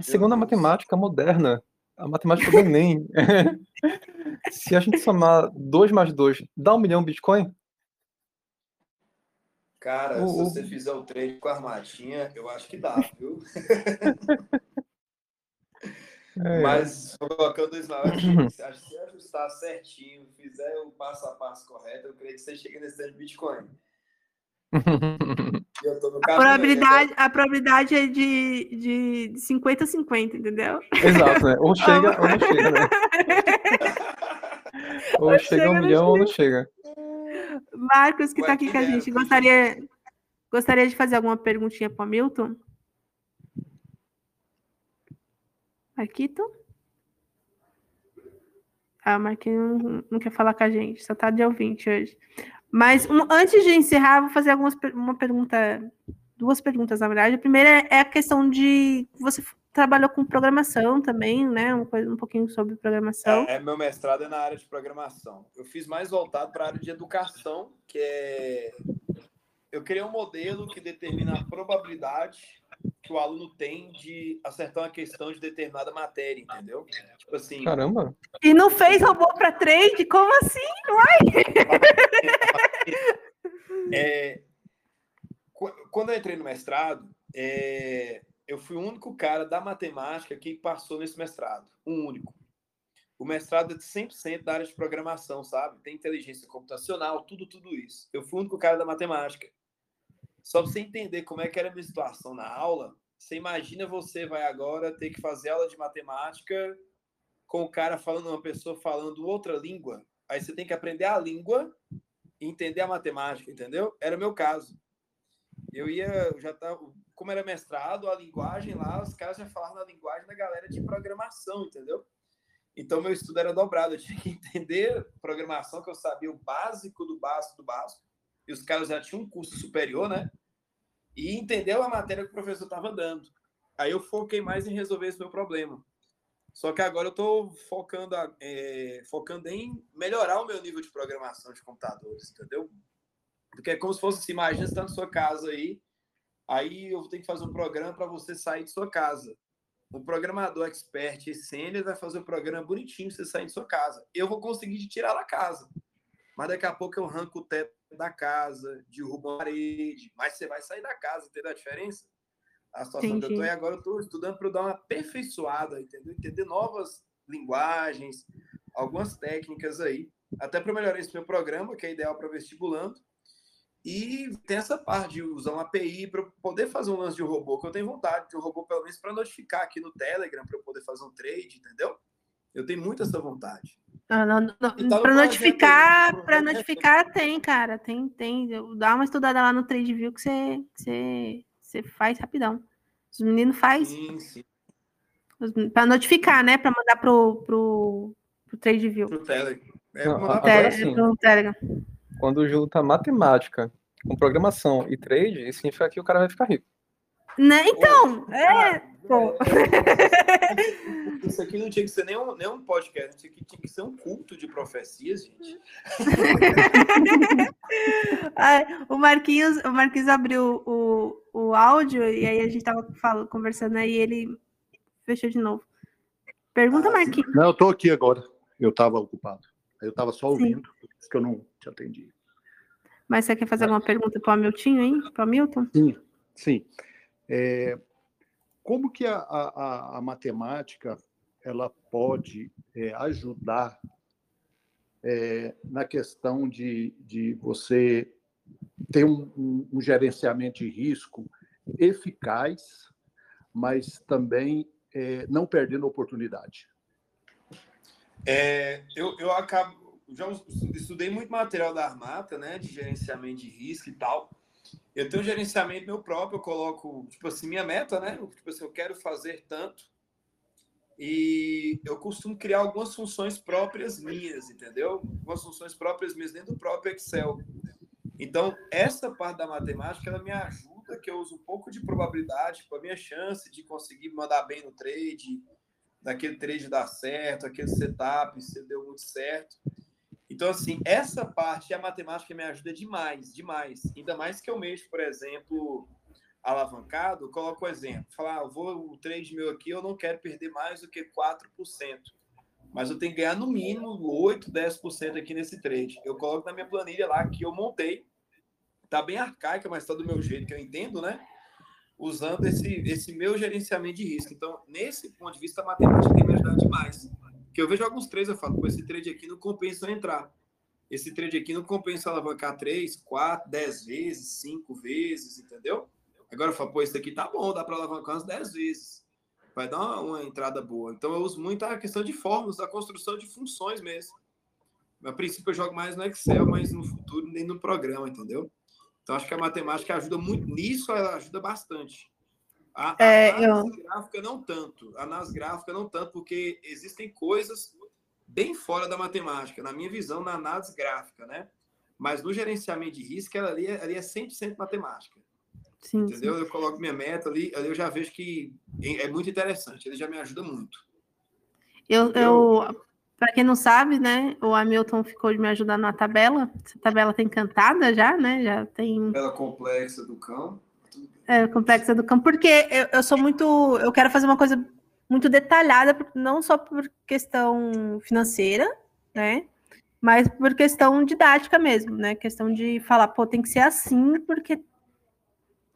Segundo a matemática moderna, a matemática do Enem, se a gente somar 2 mais 2, dá um milhão Bitcoin? Cara, o, se você fizer o trade com a armadinha, eu acho que dá, viu? É. Mas colocando na hora, se ajustar certinho, fizer o passo a passo correto, eu creio que você chega nesse de Bitcoin. a, probabilidade, a probabilidade é de, de 50 a 50, entendeu? Exato, né? Ou chega ou não chega, né? ou, ou chega, um milhão ou não chega. Marcos, que está aqui com a gente, gostaria, gostaria de fazer alguma perguntinha para o Milton? Marquito? Ah, o Marquinhos não, não quer falar com a gente, só tá de ouvinte hoje. Mas um, antes de encerrar, vou fazer algumas, uma pergunta duas perguntas, na verdade. A primeira é a questão de você trabalhou com programação também, né? Um, um pouquinho sobre programação. É, é, meu mestrado é na área de programação. Eu fiz mais voltado para a área de educação, que é eu criei um modelo que determina a probabilidade que o aluno tem de acertar uma questão de determinada matéria, entendeu? Tipo assim. Caramba! E não fez robô para trade? Como assim? Uai! É, quando eu entrei no mestrado, é, eu fui o único cara da matemática que passou nesse mestrado. Um único. O mestrado é de 100% da área de programação, sabe? Tem inteligência computacional, tudo, tudo isso. Eu fui o único cara da matemática. Só para você entender como é que era a minha situação na aula, você imagina você vai agora ter que fazer aula de matemática com o cara falando, uma pessoa falando outra língua. Aí você tem que aprender a língua e entender a matemática, entendeu? Era o meu caso. Eu ia, já tava, como era mestrado, a linguagem lá, os caras já falavam na linguagem da galera de programação, entendeu? Então meu estudo era dobrado, eu tinha que entender programação, que eu sabia o básico do básico do básico, e os caras já tinham um curso superior, né? E entendeu a matéria que o professor estava dando. Aí eu foquei mais em resolver esse meu problema. Só que agora eu estou focando, é, focando em melhorar o meu nível de programação de computadores, entendeu? Porque é como se fosse assim, imagina você está na sua casa aí, aí eu tenho que fazer um programa para você sair de sua casa. O programador expert sênior vai fazer o um programa bonitinho para você sair de sua casa. Eu vou conseguir te tirar da casa. Mas daqui a pouco eu arranco o teto da casa, derrubo uma parede, mas você vai sair da casa, entendeu a diferença? A situação Entendi. que eu estou e agora eu estou estudando para dar uma aperfeiçoada, entendeu? Entender novas linguagens, algumas técnicas aí, até para melhorar esse meu programa, que é ideal para vestibulando. E tem essa parte de usar uma API para poder fazer um lance de um robô, que eu tenho vontade de um robô, pelo menos, para notificar aqui no Telegram, para eu poder fazer um trade, entendeu? Eu tenho muito essa vontade. Ah, para notificar, para notificar tem, cara, tem, tem. Dá uma estudada lá no TradeView que você, você, você faz rapidão. Os meninos faz. Sim, sim. Para notificar, né? Para mandar pro, pro, pro TradeView. Pro Telegram. É, não, agora, sim, pro Telegram. Quando junta matemática com programação e trade, isso significa que o cara vai ficar rico. Né? Então, Pô, é. Pô. Isso aqui não tinha que ser nem um, nem um podcast, isso aqui tinha que ser um culto de profecias, gente. o, Marquinhos, o Marquinhos abriu o, o áudio e aí a gente tava falando, conversando aí e ele fechou de novo. Pergunta, ah, Marquinhos. Não, eu tô aqui agora. Eu estava ocupado. Eu estava só ouvindo, por isso que eu não te atendi. Mas você quer fazer alguma pergunta para o Hamilton, hein? Para o Hamilton? Sim, sim. É, como que a, a, a, matemática ela pode é, ajudar é, na questão de, de você ter um, um, um, gerenciamento de risco eficaz, mas também é, não perdendo oportunidade? É, eu, eu acabo já estudei muito material da Armata, né, de gerenciamento de risco e tal. Eu tenho um gerenciamento meu próprio, eu coloco, tipo assim, minha meta, né? Tipo assim, eu quero fazer tanto. E eu costumo criar algumas funções próprias minhas, entendeu? Algumas funções próprias minhas dentro do próprio Excel. Então, essa parte da matemática, ela me ajuda, que eu uso um pouco de probabilidade para a minha chance de conseguir mandar bem no trade, daquele trade dar certo, aquele setup, se deu muito certo. Então, assim, essa parte a matemática me ajuda demais, demais. Ainda mais que eu mexo, por exemplo, alavancado, coloco o exemplo. Falar, ah, eu vou o trade meu aqui, eu não quero perder mais do que 4%. Mas eu tenho que ganhar no mínimo 8, 10% aqui nesse trade. Eu coloco na minha planilha lá que eu montei. Tá bem arcaica, mas tá do meu jeito que eu entendo, né? Usando esse, esse meu gerenciamento de risco. Então, nesse ponto de vista, a matemática tem me ajudado demais. Que eu vejo alguns trades, eu falo, pô, esse trade aqui não compensa entrar. Esse trade aqui não compensa alavancar 3, 4, 10 vezes, 5 vezes, entendeu? Agora eu falo, pô, esse aqui tá bom, dá para alavancar umas 10 vezes. Vai dar uma, uma, entrada boa. Então eu uso muito a questão de fórmulas, da construção de funções mesmo. A princípio eu jogo mais no Excel, mas no futuro nem no programa, entendeu? Então acho que a matemática ajuda muito nisso, ela ajuda bastante. A, é, a análise eu... gráfica não tanto. A análise gráfica não tanto, porque existem coisas bem fora da matemática, na minha visão, na análise gráfica, né? Mas no gerenciamento de risco, ela ali, é, ali é 100% matemática. Sim, entendeu? Sim. Eu coloco minha meta ali, ali eu já vejo que é muito interessante, ele já me ajuda muito. Eu, eu para quem não sabe, né, o Hamilton ficou de me ajudar na tabela. Essa tabela tem cantada já, né? Já tem. Tabela complexa do campo. É, complexa do campo, porque eu, eu sou muito. Eu quero fazer uma coisa muito detalhada, não só por questão financeira, né? Mas por questão didática mesmo, né? Questão de falar, pô, tem que ser assim, porque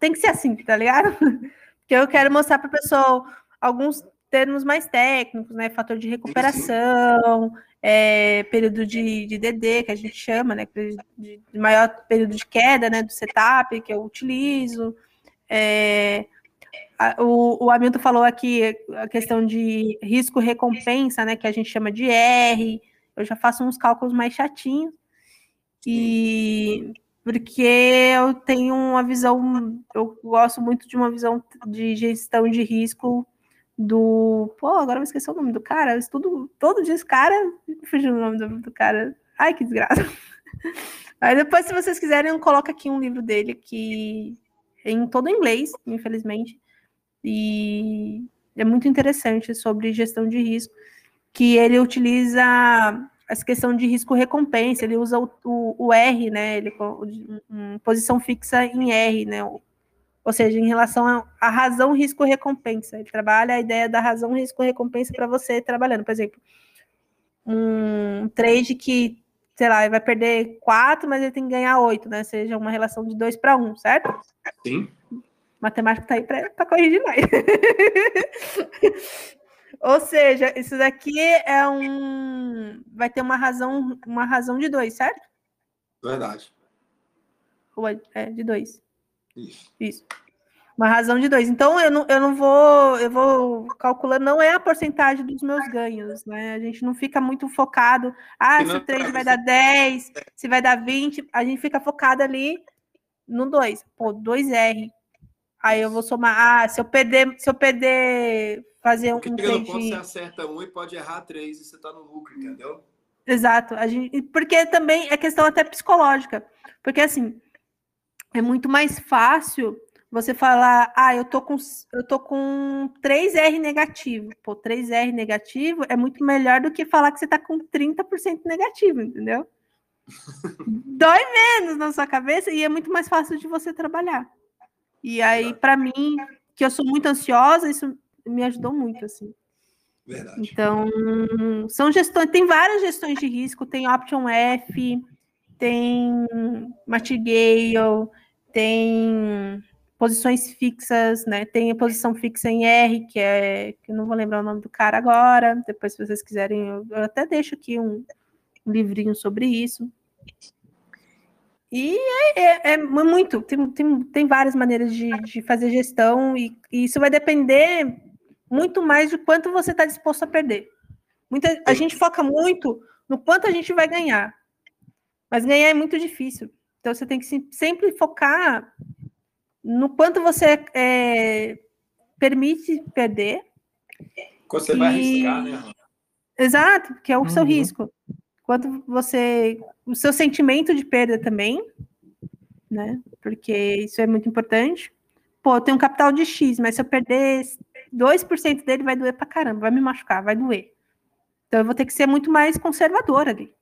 tem que ser assim, tá ligado? Porque eu quero mostrar para o pessoal alguns termos mais técnicos, né? Fator de recuperação, é, período de, de DD, que a gente chama, né? De, de, maior período de queda, né? Do setup que eu utilizo. É, o, o Hamilton falou aqui a questão de risco-recompensa, né? Que a gente chama de R. Eu já faço uns cálculos mais chatinhos. E porque eu tenho uma visão, eu gosto muito de uma visão de gestão de risco do. Pô, agora eu esqueci o nome do cara. Eu estudo todo dia esse cara. Fugiu o nome do, do, cara. Ai, que desgraça. Aí depois, se vocês quiserem, eu coloco aqui um livro dele que em todo inglês, infelizmente. E é muito interessante sobre gestão de risco, que ele utiliza essa questão de risco-recompensa, ele usa o, o, o, R, né? Ele, um, posição fixa em R, né? ou seja, em relação à razão risco-recompensa. Ele trabalha a ideia da razão risco-recompensa para você trabalhando. Por exemplo, um trade que, sei lá, vai perder 4, mas ele tem que ganhar 8, né? Seja uma relação de 2 para 1, certo? Sim. Matemática está aí para corrigir mais. Ou seja, isso daqui é um. Vai ter uma razão, uma razão de 2, certo? Verdade. É, de 2. Isso. Isso. Uma razão de dois. Então eu não, eu não vou, eu vou calculando, não é a porcentagem dos meus ganhos, né? A gente não fica muito focado, ah, se o trade vai dar 10, se vai dar 20, a gente fica focado ali no 2. Pô, 2R. Aí eu vou somar, ah, se eu perder, se eu perder fazer Porque um trade... ponto você acerta um e pode errar três e você tá no lucro, entendeu? Exato. A gente, porque também é questão até psicológica. Porque assim, é muito mais fácil você falar, ah, eu tô com eu tô com 3R negativo. Pô, 3R negativo é muito melhor do que falar que você tá com 30% negativo, entendeu? Dói menos na sua cabeça e é muito mais fácil de você trabalhar. E aí, para mim, que eu sou muito ansiosa, isso me ajudou muito, assim. Verdade. Então, são gestões, tem várias gestões de risco, tem Option F, tem Martingale, tem posições fixas, né? Tem a posição fixa em R, que é que eu não vou lembrar o nome do cara agora. Depois, se vocês quiserem, eu, eu até deixo aqui um, um, livrinho sobre isso. E é, é, é muito, tem, tem, tem várias maneiras de, de fazer gestão, e, e, isso vai depender muito mais de quanto você está disposto a perder. Muita, a gente foca muito no quanto a gente vai ganhar, mas ganhar é muito difícil. Então você tem que sempre focar no quanto você é, permite perder. Você e... vai arriscar, né? Exato, que é o uhum. seu risco. Quanto você. O seu sentimento de perda também, né? Porque isso é muito importante. Pô, eu tenho um capital de X, mas se eu perder 2% dele, vai doer pra caramba, vai me machucar, vai doer. Então eu vou ter que ser muito mais conservador ali.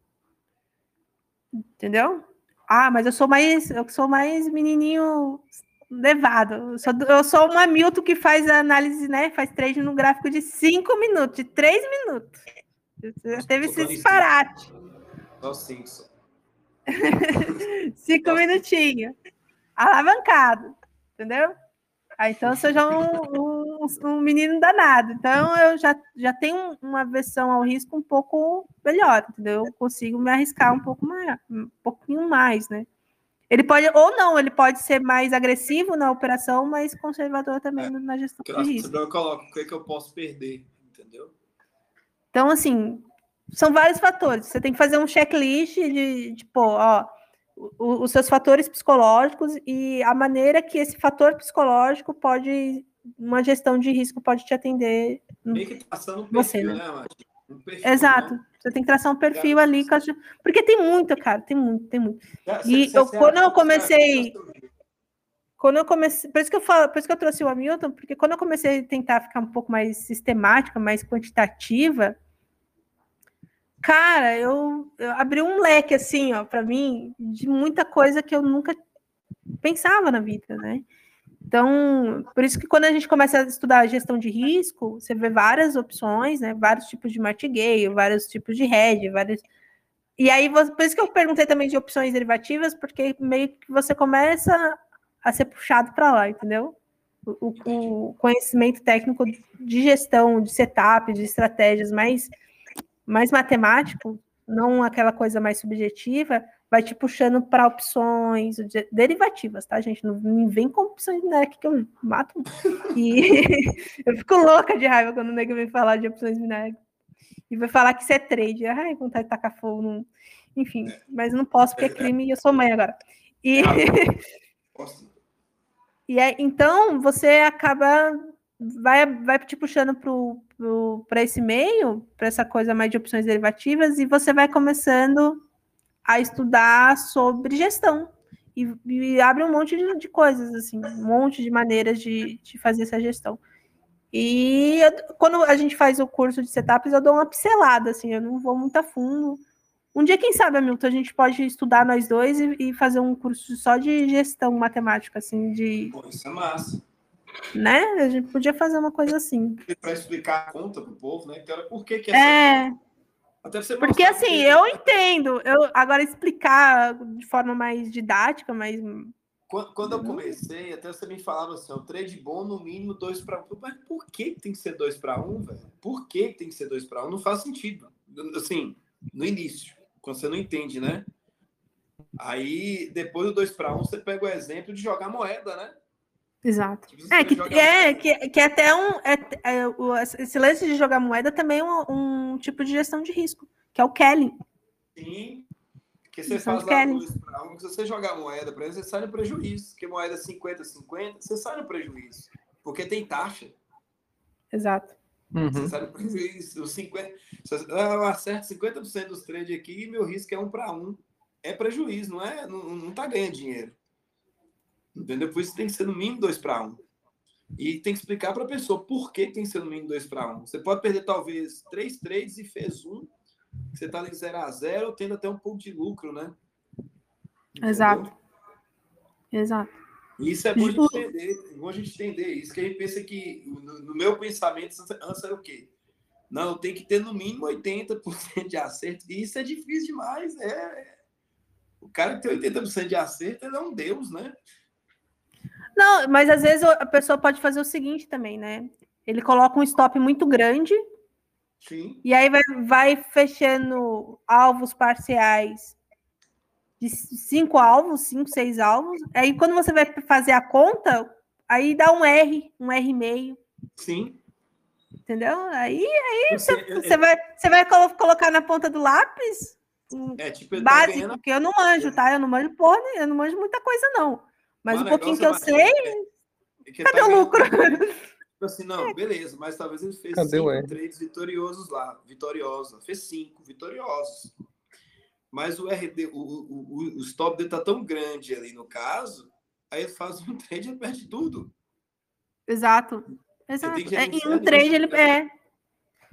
Entendeu? Ah, mas eu sou mais, eu sou mais menininho levado. Eu sou, eu sou uma Milton que faz análise, né? Faz trade no gráfico de cinco minutos, de três minutos. Já teve esse disparate. Só Simpson. cinco minutinhos. Alavancado, entendeu? Ah, então eu sou já um, um, um, menino danado. Então eu já, já tenho uma versão ao risco um pouco melhor, entendeu? Eu consigo me arriscar um pouco mais, um pouquinho mais, né? Ele pode, ou não, ele pode ser mais agressivo na operação, mas conservador também é, na gestão de risco. Eu coloco o que, é que eu posso perder, entendeu? Então, assim, são vários fatores. Você tem que fazer um checklist de, tipo, ó, os seus fatores psicológicos e a maneira que esse fator psicológico pode, uma gestão de risco pode te atender. Meio que traçando um você, perfil, né, um perfil, Exato. Né? Você tem que traçar um perfil é, ali, porque tem muito, cara, tem muito, tem muito. É, e eu, quando eu comecei, quando eu comecei, por isso que eu falo, por isso que eu trouxe o Hamilton, porque quando eu comecei a tentar ficar um pouco mais sistemática, mais quantitativa, cara, eu, eu abri um leque assim, ó, para mim, de muita coisa que eu nunca pensava na vida, né? Então, por isso que quando a gente começa a estudar a gestão de risco, você vê várias opções, né? Vários tipos de martingale, vários tipos de hedge, vários e aí, por isso que eu perguntei também de opções derivativas, porque meio que você começa a ser puxado para lá, entendeu? O, o, conhecimento técnico de gestão, de setup, de estratégias mais, mais matemático, não aquela coisa mais subjetiva, vai te puxando para opções derivativas, tá, gente? Não me vem com opções binárias que eu mato. E eu fico louca de raiva quando o nego vem falar de opções binárias. E vai falar que isso é trade. Ai, vontade de tacar fogo. No... Enfim, mas não posso porque é crime e eu sou mãe agora. E. Posso. E é, então você acaba vai, vai te puxando para esse meio, para essa coisa mais de opções derivativas, e você vai começando a estudar sobre gestão. E, e abre um monte de, de, coisas, assim, um monte de maneiras de, de fazer essa gestão. E eu, quando a gente faz o curso de setups, eu dou uma pincelada, assim, eu não vou muito a fundo. Um dia, quem sabe, Hamilton, a gente pode estudar nós dois e, e fazer um curso só de gestão matemática, assim, de. Pô, isso é massa. Né? A gente podia fazer uma coisa assim. Para explicar a conta para o povo, né? Então, por que, que é. É... Porque assim, eu entendo. Eu agora explicar de forma mais didática, mais. Quando, quando eu comecei, até você me falava assim, o trade bom no mínimo 2 para 1. Um. Mas por que tem que ser 2 para 1, um, velho? Por que tem que ser 2 para 1? Um? Não faz sentido. Assim, no início quando você não entende, né? Aí, depois do 2 para 1, um, você pega o exemplo de jogar moeda, né? Exato. É que, é, que, que até um. É, é, o, esse lance de jogar moeda também é um, um, tipo de gestão de risco, que é o Kelly. Sim. Porque você faz lá 2 para 1, um, se você jogar moeda, por exemplo, você sai no prejuízo. Porque moeda 50-50, você sai no prejuízo. Porque tem taxa. Exato. Uhum. Você sabe isso, os 50, eu acerto 50% dos trades aqui e meu risco é um para um. É prejuízo, não é? Não, não tá ganhando dinheiro. Entendeu? Por isso tem que ser no mínimo 2 para 1. Um. E tem que explicar para a pessoa por que tem que ser no mínimo 2 para 1. Um. Você pode perder talvez três trades e fez um. Você está em 0 a 0 tendo até um pouco de lucro, né? Entendeu? Exato. Exato. Isso é bom a gente entender, é bom a gente entender isso, que a gente pensa que, no, no meu pensamento, antes era o quê? Não, tem que ter no mínimo 80% de acerto, e isso é difícil demais, é... O cara que tem 80% de acerto, ele é um deus, né? Não, mas às vezes a pessoa pode fazer o seguinte também, né? Ele coloca um stop muito grande, Sim. e aí vai, vai fechando alvos parciais de cinco alvos, cinco, seis alvos. Aí quando você vai fazer a conta, aí dá um R, um R meio. Sim. Entendeu? Aí, aí você, você, vai, você vai colocar na ponta do lápis. É, tipo, básico, ganhando... porque eu não manjo, tá? Eu não manjo porra, eu não manjo muita coisa, não. Mas o um pouquinho que eu sei. É que cadê tá o lucro? Tipo assim, não, beleza, mas talvez ele fez cadê cinco trades vitoriosos lá, vitoriosos. Fez cinco vitoriosos mas o RD, o, o, o, stop dele tá tão grande ali no caso, aí ele faz um trade e perde tudo. Exato. Exato. É, em um trade ele, é.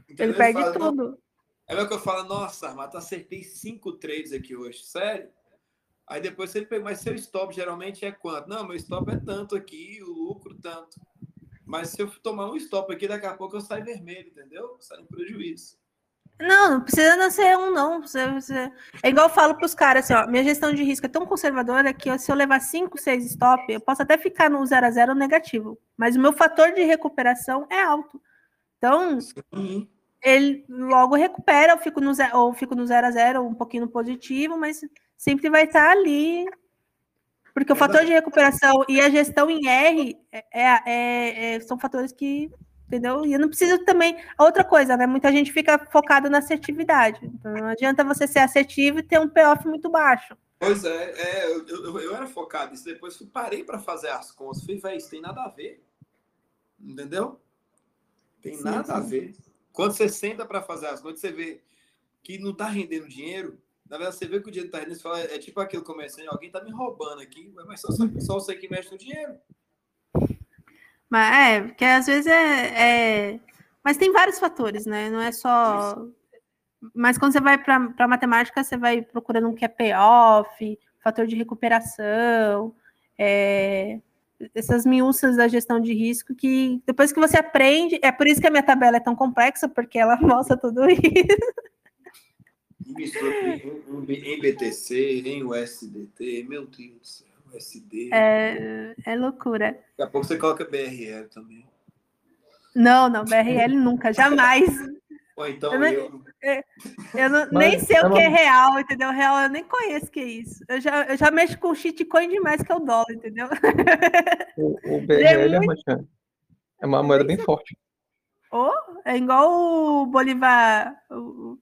Então, ele, ele perde fala, tudo. É o que eu falo, nossa, Armata, acertei cinco trades aqui hoje, sério? Aí depois você pega, mas seu stop geralmente é quanto? Não, meu stop é tanto aqui, o lucro tanto. Mas se eu tomar um stop aqui, daqui a pouco eu saio vermelho, entendeu? Sai no prejuízo. Não, não precisa não ser um, não. É igual eu falo para os caras, assim, ó, minha gestão de risco é tão conservadora que ó, se eu levar 5, 6 stop, eu posso até ficar no 0 a 0 negativo, mas o meu fator de recuperação é alto. Então, Sim. ele logo recupera, eu fico no zero, ou fico no 0 a 0 um pouquinho no positivo, mas sempre vai estar ali. Porque o fator de recuperação e a gestão em R é, é, é, são fatores que entendeu? E eu não preciso também. Outra coisa, né? Muita gente fica focada na assertividade. Então não adianta você ser assertivo e ter um payoff muito baixo. Pois é, é eu, eu, eu, era focado nisso, depois parei para fazer as contas. Falei, velho, isso tem nada a ver. Entendeu? Tem sim, nada sim. a ver. Quando você senta para fazer as contas, você vê que não está rendendo dinheiro, Na verdade, você vê que o dinheiro tá indo, você fala, é tipo aquilo começando, alguém tá me roubando aqui, mas só, só você que mexe no dinheiro. Mas é, porque às vezes é, é, Mas tem vários fatores, né? Não é só. Mas quando você vai para matemática, você vai procurando um que é payoff, fator de recuperação, é... essas miúças da gestão de risco que depois que você aprende, é por isso que a minha tabela é tão complexa, porque ela mostra tudo isso. Em BTC, em USDT, meu Deus do céu, USD. É, é loucura. Daqui a pouco você coloca BRL também. Não, não, BRL nunca, jamais. Ou então eu, eu... É, eu não, nem sei o que é real, entendeu? Real eu nem conheço o que é isso. Eu já, eu já mexo com shitcoin demais que é o dólar, entendeu? O, o BRL é, é, muito... é uma moeda bem forte. Oh, é igual o Bolivar, o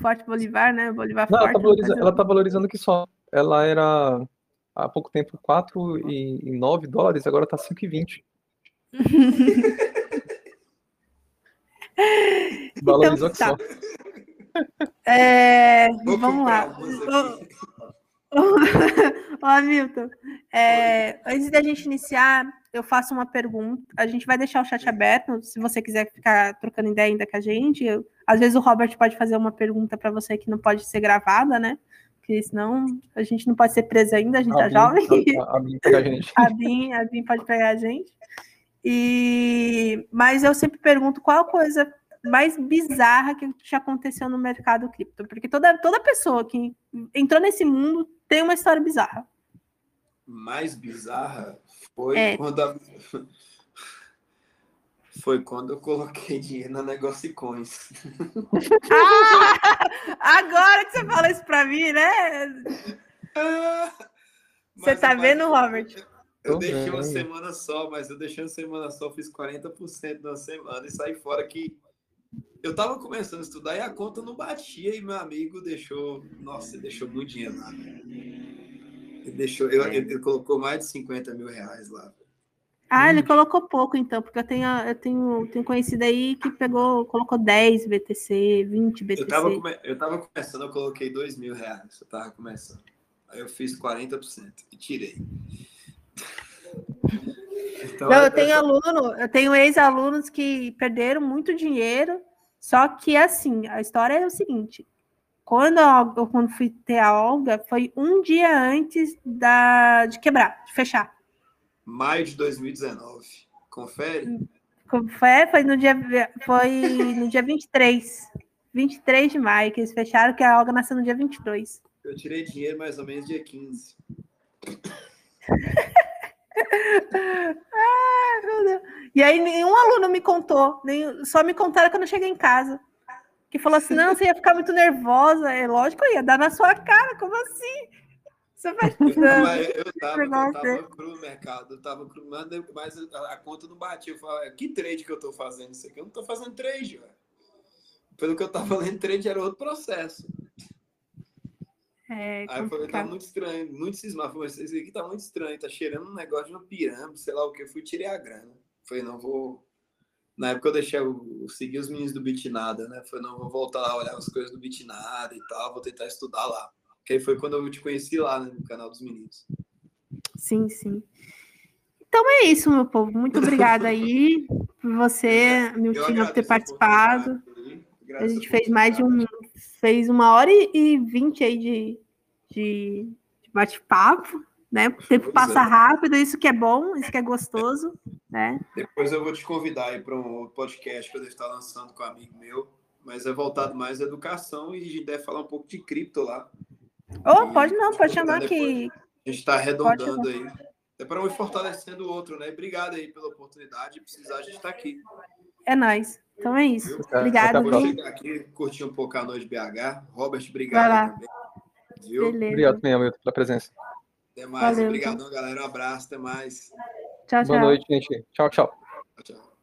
Forte Bolivar, né? Bolivar Não, forte. Ela tá, valorizando, ela tá valorizando que só. Ela era há pouco tempo 4,9 dólares, agora tá 5,20. Valorizou então, tá. que só. É, vamos lá. Ô, Hamilton, é, antes da gente iniciar, eu faço uma pergunta. A gente vai deixar o chat aberto, se você quiser ficar trocando ideia ainda com a gente. Eu, às vezes o Robert pode fazer uma pergunta para você que não pode ser gravada, né? Porque senão a gente não pode ser preso ainda, a gente tá jovem. A, a, Bin pega a gente. A Bin, a Bin pode pegar a gente. E, mas eu sempre pergunto qual coisa mais bizarra que já aconteceu no mercado cripto. Porque toda, toda pessoa que entrou nesse mundo tem uma história bizarra. Mais bizarra foi é. quando a... foi quando eu coloquei dinheiro na Negócio Coins. Ah, agora que você fala isso para mim, né? você tá vendo, Robert? Eu deixei uma semana só, mas eu deixei uma semana só, fiz 40% na semana e saí fora que eu tava começando a estudar e a conta não batia e meu amigo deixou, nossa, ele deixou muito dinheiro lá. Ele deixou, eu, ele, ele colocou mais de 50 mil reais lá. Ah, ele colocou pouco, então, porque eu tenho, eu tenho, tenho conhecido aí que pegou, colocou 10 BTC, 20 BTC. Eu tava, come, eu tava começando, eu coloquei 2 mil reais. Eu tava começando. Aí eu fiz 40% e tirei. Então, Não, eu tenho aluno, eu tenho ex-alunos que perderam muito dinheiro, só que assim, a história é o seguinte: quando eu, quando fui ter a Olga, foi um dia antes da, de quebrar, de fechar. Maio de 2019. Confere? Confere, foi no dia, foi no dia 23. 23 de maio que eles fecharam, que a Olga nasceu no dia 22. Eu tirei dinheiro mais ou menos dia 15. ah, meu Deus. E aí nenhum aluno me contou, nem, só me contaram quando eu cheguei em casa. Que falou assim: não, você ia ficar muito nervosa. É lógico, eu ia dar na sua cara, como assim? Você vai. Eu, eu, tava, eu tava cru no mercado, eu tava cru, mas a conta não batia. Eu falei, que trade que eu tô fazendo isso aqui? Eu não tô fazendo trade, velho. Pelo que eu tava lendo, trade era outro processo. É, Aí eu falei, tá muito estranho, muito cismado. Falei, isso aqui tá muito estranho, tá cheirando um negócio de uma pirâmide, sei lá o que. Eu fui tirei a grana. Falei, não vou. Na época eu deixei, eu segui os meninos do Bitnada, né? Falei, não, vou voltar lá, olhar as coisas do Bitnada e tal, vou tentar estudar lá. Que aí foi quando eu te conheci lá né, no canal dos meninos. Sim, sim. Então é isso, meu povo. Muito obrigada aí por você, meu time, por ter participado. A gente fez mais de um. Fez uma hora e vinte aí de, de, de bate-papo, né? O tempo pois passa é. rápido, isso que é bom, isso que é gostoso, né? Depois eu vou te convidar aí para um podcast que eu devo estar lançando com um amigo meu, mas é voltado mais à educação e a gente deve falar um pouco de cripto lá. Oh, pode não, pode chamar que. A gente está arredondando aí. É para um fortalecendo o outro, né? Obrigado aí pela oportunidade. Precisar, a gente está aqui. É nós. Então é isso. Obrigada. Acabou de chegar aqui, curtir um pouco a noite BH. Robert, obrigado também. Viu? Beleza. Obrigado também, Hamilton, pela presença. Até mais. Valeu, Obrigadão, galera. Um abraço. Até mais. Tchau, Boa tchau. Boa noite, gente. Tchau, tchau. Tchau, tchau.